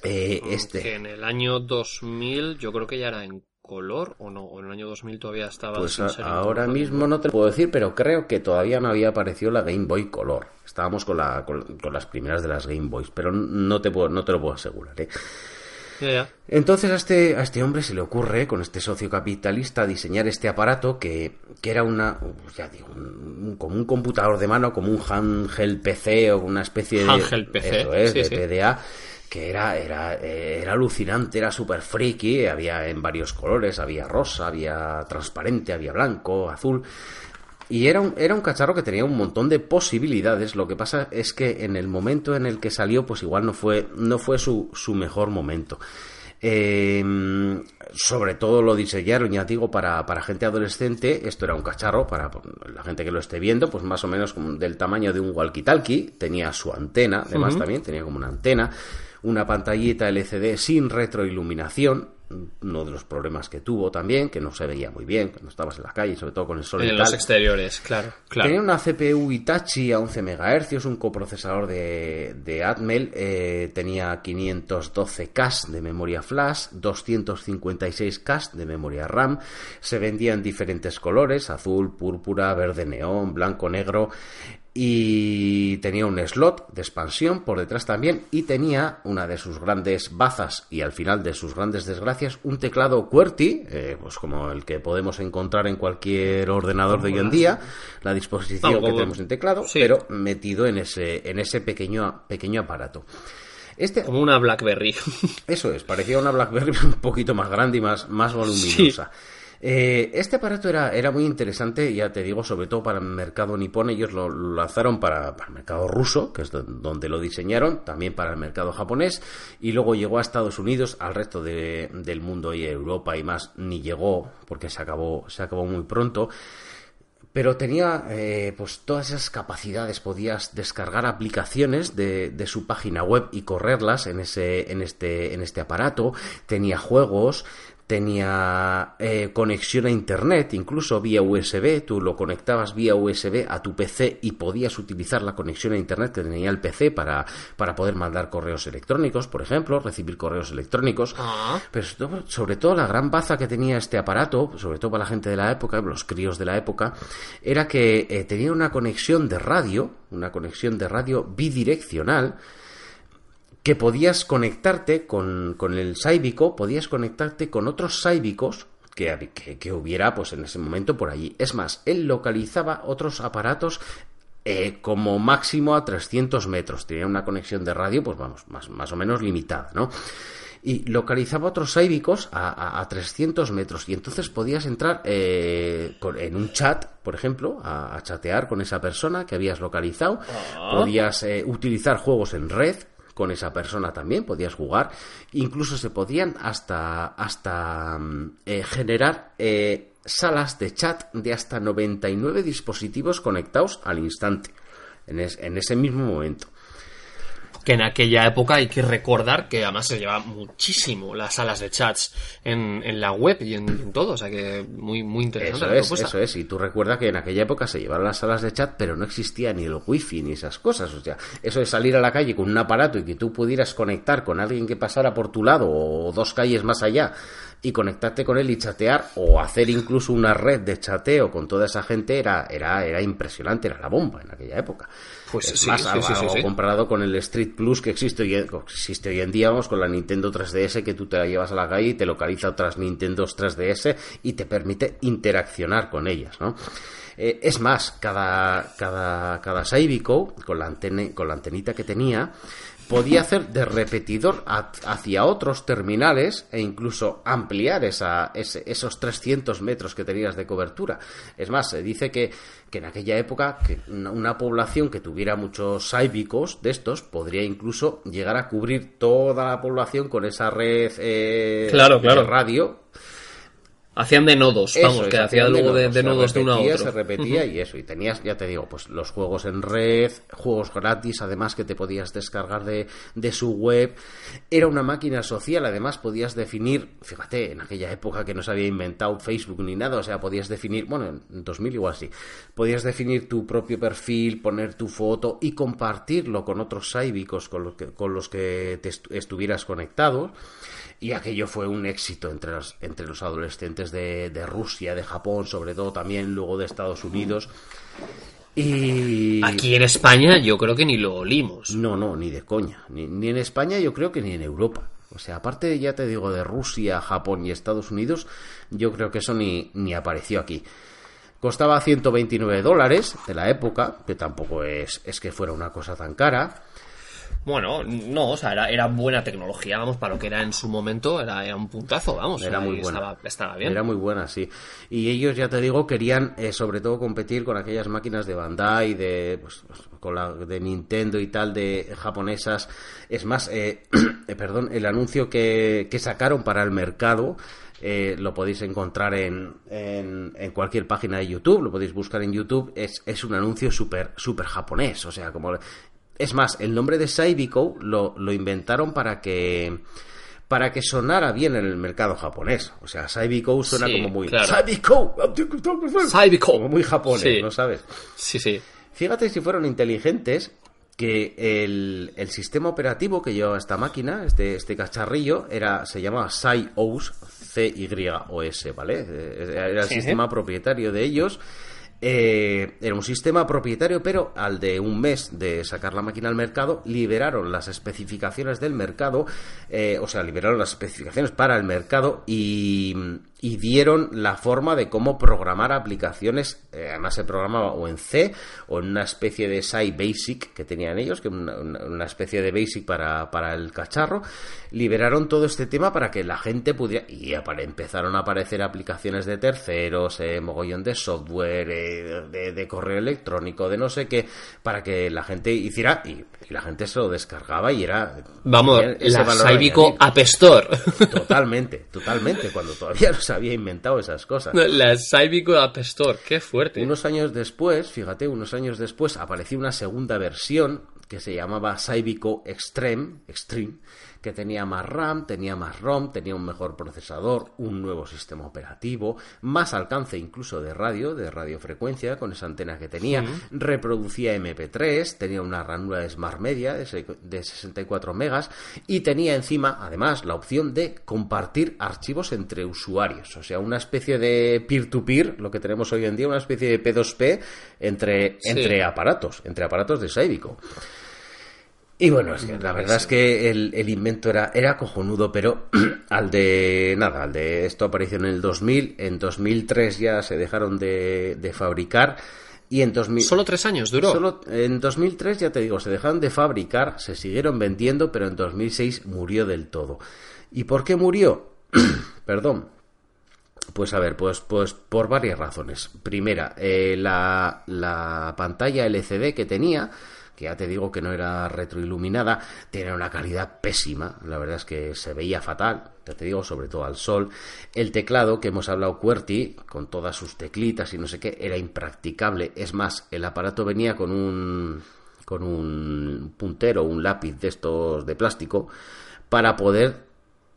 Eh, Que este, en el año 2000 yo creo que ya era en color o no, o en el año 2000 todavía estaba Pues a- ahora mismo no te lo puedo decir, pero creo que todavía no había aparecido la Game Boy Color. Estábamos con, la, con, con las primeras de las Game Boys, pero no te, puedo, no te lo puedo asegurar. ¿eh? Entonces a este, a este hombre se le ocurre, con este socio capitalista, diseñar este aparato que, que era una, pues ya digo, un- un- como un computador de mano, como un handheld PC o una especie de... Handheld PC, Eso es, sí, de sí. PDA, que era, era, eh, era alucinante, era súper friki, había en varios colores, había rosa, había transparente, había blanco, azul... Y era un, era un cacharro que tenía un montón de posibilidades. Lo que pasa es que en el momento en el que salió, pues igual no fue, no fue su, su mejor momento. Eh, sobre todo lo diseñaron, ya digo, para, para gente adolescente. Esto era un cacharro para pues, la gente que lo esté viendo, pues más o menos del tamaño de un walkie-talkie. Tenía su antena, además también tenía como una antena, una pantallita LCD sin retroiluminación. Uno de los problemas que tuvo también, que no se veía muy bien cuando estabas en la calle, sobre todo con el sol y En tal. los exteriores, claro, claro. Tenía una CPU Hitachi a 11 MHz, un coprocesador de, de Atmel, eh, tenía 512K de memoria flash, 256K de memoria RAM, se vendía en diferentes colores, azul, púrpura, verde neón, blanco, negro. Y tenía un slot de expansión por detrás también y tenía una de sus grandes bazas y al final de sus grandes desgracias un teclado QWERTY, eh, pues como el que podemos encontrar en cualquier ordenador de hoy en día, la disposición que tenemos en teclado, pero metido en ese, en ese pequeño, pequeño aparato. Este, como una BlackBerry. Eso es, parecía una BlackBerry un poquito más grande y más, más voluminosa. Eh, este aparato era, era muy interesante, ya te digo, sobre todo para el mercado nipón. Ellos lo, lanzaron para, el mercado ruso, que es donde lo diseñaron, también para el mercado japonés, y luego llegó a Estados Unidos, al resto del mundo y Europa y más, ni llegó, porque se acabó, se acabó muy pronto pero tenía eh, pues todas esas capacidades podías descargar aplicaciones de, de, su página web y correrlas en ese en este en este aparato tenía juegos tenía eh, conexión a internet, incluso vía USB, tú lo conectabas vía USB a tu PC y podías utilizar la conexión a internet que tenía el PC para, para poder mandar correos electrónicos, por ejemplo, recibir correos electrónicos. Ah. Pero sobre todo la gran baza que tenía este aparato, sobre todo para la gente de la época, los críos de la época, era que eh, tenía una conexión de radio, una conexión de radio bidireccional, que podías conectarte con, con el Saibico, podías conectarte con otros Saibicos que, que, hubiera pues en ese momento por allí. Es más, él localizaba otros aparatos eh, como máximo a 300 metros. Tenía una conexión de radio, pues vamos, más, más o menos limitada, ¿no? Y localizaba otros Saibicos a, a, 300 metros. Y entonces podías entrar eh, en un chat, por ejemplo, a, chatear con esa persona que habías localizado. Ah. Podías eh, utilizar juegos en red, con esa persona también, podías jugar, incluso se podían hasta, hasta mm, eh, generar eh, salas de chat de hasta 99 dispositivos conectados al instante, en, en ese mismo momento que en aquella época hay que recordar que además se lleva muchísimo las salas de chats en, en la web y en, todo, o sea que muy, muy interesante. Eso es, eso es, y tú recuerdas que en aquella época se llevaron las salas de chat, pero no existía ni el wifi ni esas cosas, o sea, eso de salir a la calle con un aparato y que tú pudieras conectar con alguien que pasara por tu lado o dos calles más allá y conectarte con él y chatear o hacer incluso una red de chateo con toda esa gente era, era, era impresionante, era la bomba en aquella época. Pues es más, algo, comparado con el Street Plus que existe hoy, existe hoy en día, vamos, con la Nintendo 3DS que tú te la llevas a la calle y te localiza otras Nintendo 3DS y te permite interaccionar con ellas, ¿no? Eh, es más, cada, cada, cada Saibico, con la, con la antenita que tenía, podía hacer de repetidor hacia otros terminales e incluso ampliar esa, esos 300 metros que tenías de cobertura. Es más, se dice que, que en aquella época que una, población que tuviera muchos saibicos de estos podría incluso llegar a cubrir toda la población con esa red eh, claro, claro. de radio Hacían de nodos, vamos, que hacían luego de, nodos, de uno a otro. Se repetía y eso, y tenías, ya te digo, pues los juegos en red, juegos gratis, además que te podías descargar de, de su web. Era una máquina social, además podías definir, fíjate, en aquella época que no se había inventado Facebook ni nada, o sea, podías definir, bueno, en 2000 igual sí, podías definir tu propio perfil, poner tu foto y compartirlo con otros saibicos con los que, con los que te estuvieras conectado y aquello fue un éxito entre los, entre los adolescentes de, de Rusia, de Japón, sobre todo también, luego de Estados Unidos. Y... Aquí en España yo creo que ni lo olimos. No, no, ni de coña. Ni, ni, en España yo creo que ni en Europa. O sea, aparte ya te digo de Rusia, Japón y Estados Unidos, yo creo que eso ni, ni apareció aquí. Costaba 129 dólares de la época, que tampoco es, es que fuera una cosa tan cara. Bueno, no, o sea, era, era, buena tecnología, vamos, para lo que era en su momento, era, era un puntazo, vamos. Era muy buena. Estaba, bien. Era muy buena, sí. Y ellos, ya te digo, querían eh, sobre todo competir con aquellas máquinas de Bandai, de, pues, pues, con la de Nintendo y tal, de japonesas. Es más, eh, eh, perdón, el anuncio que, que sacaron para el mercado. Eh, lo podéis encontrar en, en, en, cualquier página de YouTube, lo podéis buscar en YouTube, es, es un anuncio súper super japonés, o sea, como es más, el nombre de Saibico lo, lo inventaron para que para que sonara bien en el mercado japonés. O sea, Saibiko suena como muy Saibiko, como muy japonés, ¿no sabes? Sí, sí. Fíjate si fueron inteligentes que el, el, sistema operativo que llevaba esta máquina, este, este cacharrillo, era, se llamaba SciOS, C-Y-O-S, ¿vale? Era el sistema propietario de ellos Eh, era un sistema propietario, pero al de un mes de sacar la máquina al mercado, liberaron las especificaciones del mercado, eh, o sea, liberaron las especificaciones para el mercado y, y dieron la forma de cómo programar aplicaciones. Eh, además, se programaba o en C o en una especie de SAI Basic que tenían ellos, que una, una especie de Basic para, para el cacharro. Liberaron todo este tema para que la gente pudiera. Y empezaron a aparecer aplicaciones de terceros, mogollón de software de, correo electrónico, de no sé qué, para que la gente hiciera y, la gente se lo descargaba y era... Vamos, la Saibico Apestor. Totalmente, totalmente, cuando todavía no se había inventado esas cosas. La Saibico Apestor, qué fuerte. Unos años después, fíjate, unos años después apareció una segunda versión que se llamaba Saibico Extreme, Extreme que tenía más RAM, tenía más ROM, tenía un mejor procesador, un nuevo sistema operativo, más alcance incluso de radio, de radiofrecuencia, con esa antena que tenía, reproducía MP3, tenía una ranura de Smart Media de 64 megas y tenía encima, además, la opción de compartir archivos entre usuarios, o sea, una especie de peer-to-peer, lo que tenemos hoy en día, una especie de P2P entre, entre aparatos, entre aparatos de Saibico. Y bueno, la verdad es que el, invento era, era cojonudo, pero al de nada, al de esto apareció en el 2000, en 2003 ya se dejaron de, fabricar y en 2000... Solo tres años duró. Solo, en 2003 ya te digo, se dejaron de fabricar, se siguieron vendiendo, pero en 2006 murió del todo. ¿Y por qué murió? Perdón. Pues a ver, pues, pues por varias razones. Primera, eh, la, la pantalla LCD que tenía que ya te digo que no era retroiluminada, tenía una calidad pésima, la verdad es que se veía fatal, ya te digo, sobre todo al sol. El teclado que hemos hablado QWERTY, con todas sus teclitas y no sé qué, era impracticable. Es más, el aparato venía con un con un puntero, un lápiz de estos de plástico, para poder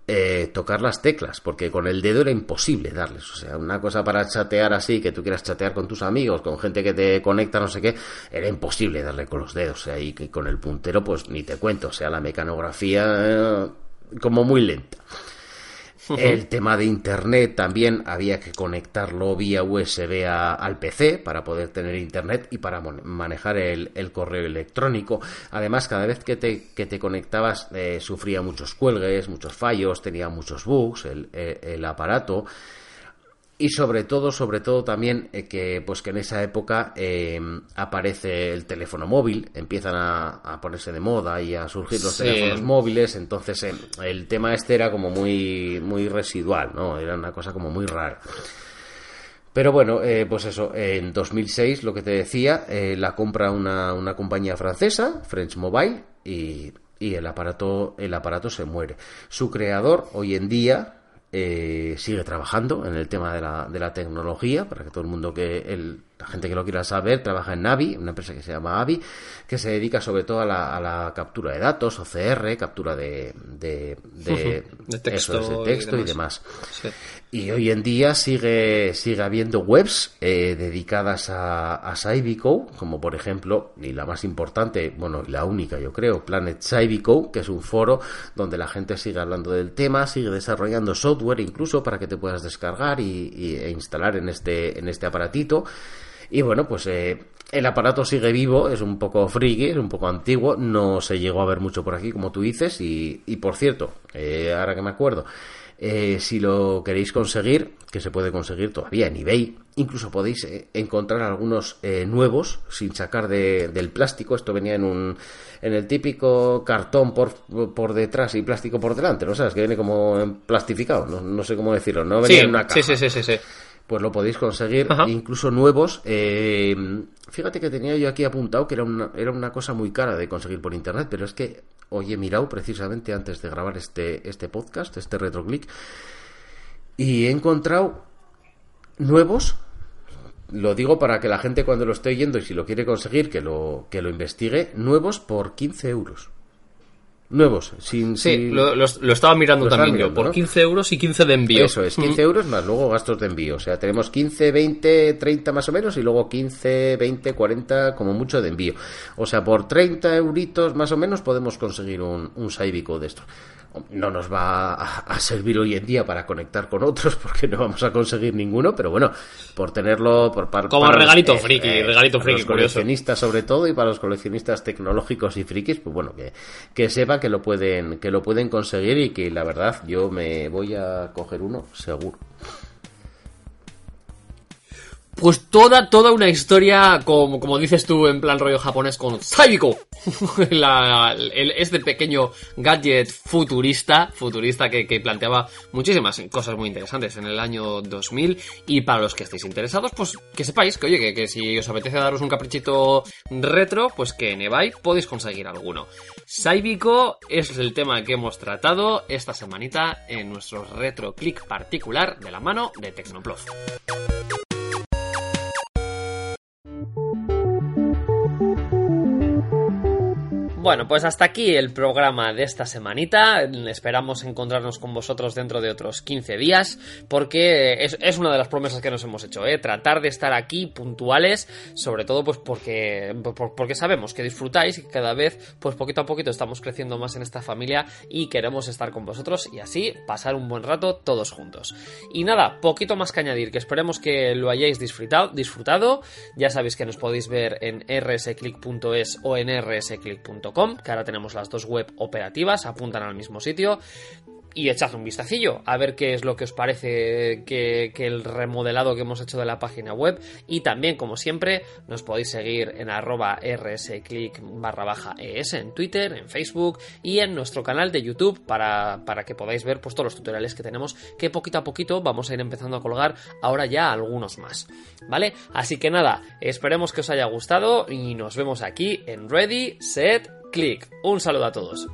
eh, tocar las teclas, porque con el dedo era imposible darles. O sea, una cosa para chatear así, que tú quieras chatear con tus amigos, con gente que te conecta, no sé qué, era imposible darle con los dedos. O sea, y con el puntero, pues ni te cuento. O sea, la mecanografía eh, como muy lenta. El tema de Internet también había que conectarlo vía USB al PC para poder tener Internet y para manejar el, correo electrónico. Además, cada vez que te, que te conectabas eh, sufría muchos cuelgues, muchos fallos, tenía muchos bugs el, el aparato y sobre todo sobre todo también eh, que pues que en esa época eh, aparece el teléfono móvil empiezan a, ponerse de moda y a surgir los teléfonos móviles entonces eh, el tema este era como muy muy residual no era una cosa como muy rara. Pero bueno, pues eso, en 2006, lo que te decía, la compra una, una compañía francesa, French Mobile, y, y el aparato, el aparato se muere. Su creador, hoy en día, eh, sigue trabajando en el tema de la, de la tecnología, para que todo el mundo que el, la gente que lo quiera saber trabaja en Navi, una empresa que se llama Avi, que se dedica sobre todo a la, a la captura de datos, OCR, captura de, de, de, texto, texto, y demás. Y, hoy en día sigue, sigue habiendo webs eh, dedicadas a, a como por ejemplo, y la más importante, bueno, la única yo creo, Planet Saibico, que es un foro donde la gente sigue hablando del tema, sigue desarrollando software incluso para que te puedas descargar y, e instalar en este, en este aparatito. Y bueno, pues eh, el aparato sigue vivo, es un poco friki, es un poco antiguo, no se llegó a ver mucho por aquí, como tú dices. Y, y por cierto, eh, ahora que me acuerdo, eh, si lo queréis conseguir, que se puede conseguir todavía en eBay, incluso podéis encontrar algunos nuevos sin sacar de, del plástico. Esto venía en un en el típico cartón por, por detrás y plástico por delante, ¿no sabes? Que viene como plastificado, no, no sé cómo decirlo, no venía en una caja. Sí, sí, sí, sí pues lo podéis conseguir, incluso nuevos. Eh, fíjate que tenía yo aquí apuntado que era una, era una cosa muy cara de conseguir por internet, pero es que hoy he mirado precisamente antes de grabar este, este podcast, este RetroClick, y he encontrado nuevos. Lo digo para que la gente cuando lo esté oyendo y si lo quiere conseguir, que lo, que lo investigue, nuevos por 15 euros. Nuevos, sin... Sí, Lo, estaba mirando también yo, por 15 euros y 15 de envío. Eso es, 15 euros más luego gastos de envío. O sea, tenemos 15, 20, 30 más o menos y luego 15, 20, 40 como mucho de envío. O sea, por 30 euritos más o menos podemos conseguir un, un Saibico de estos. No nos va a, servir hoy en día para conectar con otros porque no vamos a conseguir ninguno, pero bueno, por tenerlo por como regalito los, friki, eh, regalito friki, los coleccionistas sobre todo y para los coleccionistas tecnológicos y frikis, pues bueno, que, que sepa que lo pueden que lo pueden conseguir y que la verdad yo me voy a coger uno seguro. Pues toda, toda una historia, como, como dices tú, en plan rollo japonés, con Saibiko. este pequeño gadget futurista, futurista que, que, planteaba muchísimas cosas muy interesantes en el año 2000. Y para los que estéis interesados, pues que sepáis que, oye, que, si os apetece daros un caprichito retro, pues que en eBay podéis conseguir alguno. Saibiko es el tema que hemos tratado esta semanita en nuestro retro click particular de la mano de Tecnoplof. Bueno, pues hasta aquí el programa de esta semanita. Esperamos encontrarnos con vosotros dentro de otros 15 días, porque es, una de las promesas que nos hemos hecho, ¿eh? tratar de estar aquí puntuales, sobre todo pues porque, porque sabemos que disfrutáis y que cada vez, pues poquito a poquito estamos creciendo más en esta familia y queremos estar con vosotros y así pasar un buen rato todos juntos. Y nada, poquito más que añadir, que esperemos que lo hayáis disfrutado. disfrutado. Ya sabéis que nos podéis ver en rsclick.es o en rsclick.com que ahora tenemos las dos web operativas, apuntan al mismo sitio y echad un vistacillo a ver qué es lo que os parece que, el remodelado que hemos hecho de la página web y también como siempre nos podéis seguir en arroba rsclick barra baja es en Twitter, en Facebook y en nuestro canal de YouTube para, para que podáis ver pues, todos los tutoriales que tenemos que poquito a poquito vamos a ir empezando a colgar ahora ya algunos más ¿vale? así que nada, esperemos que os haya gustado y nos vemos aquí en Ready, Set, Click. Un saludo a todos.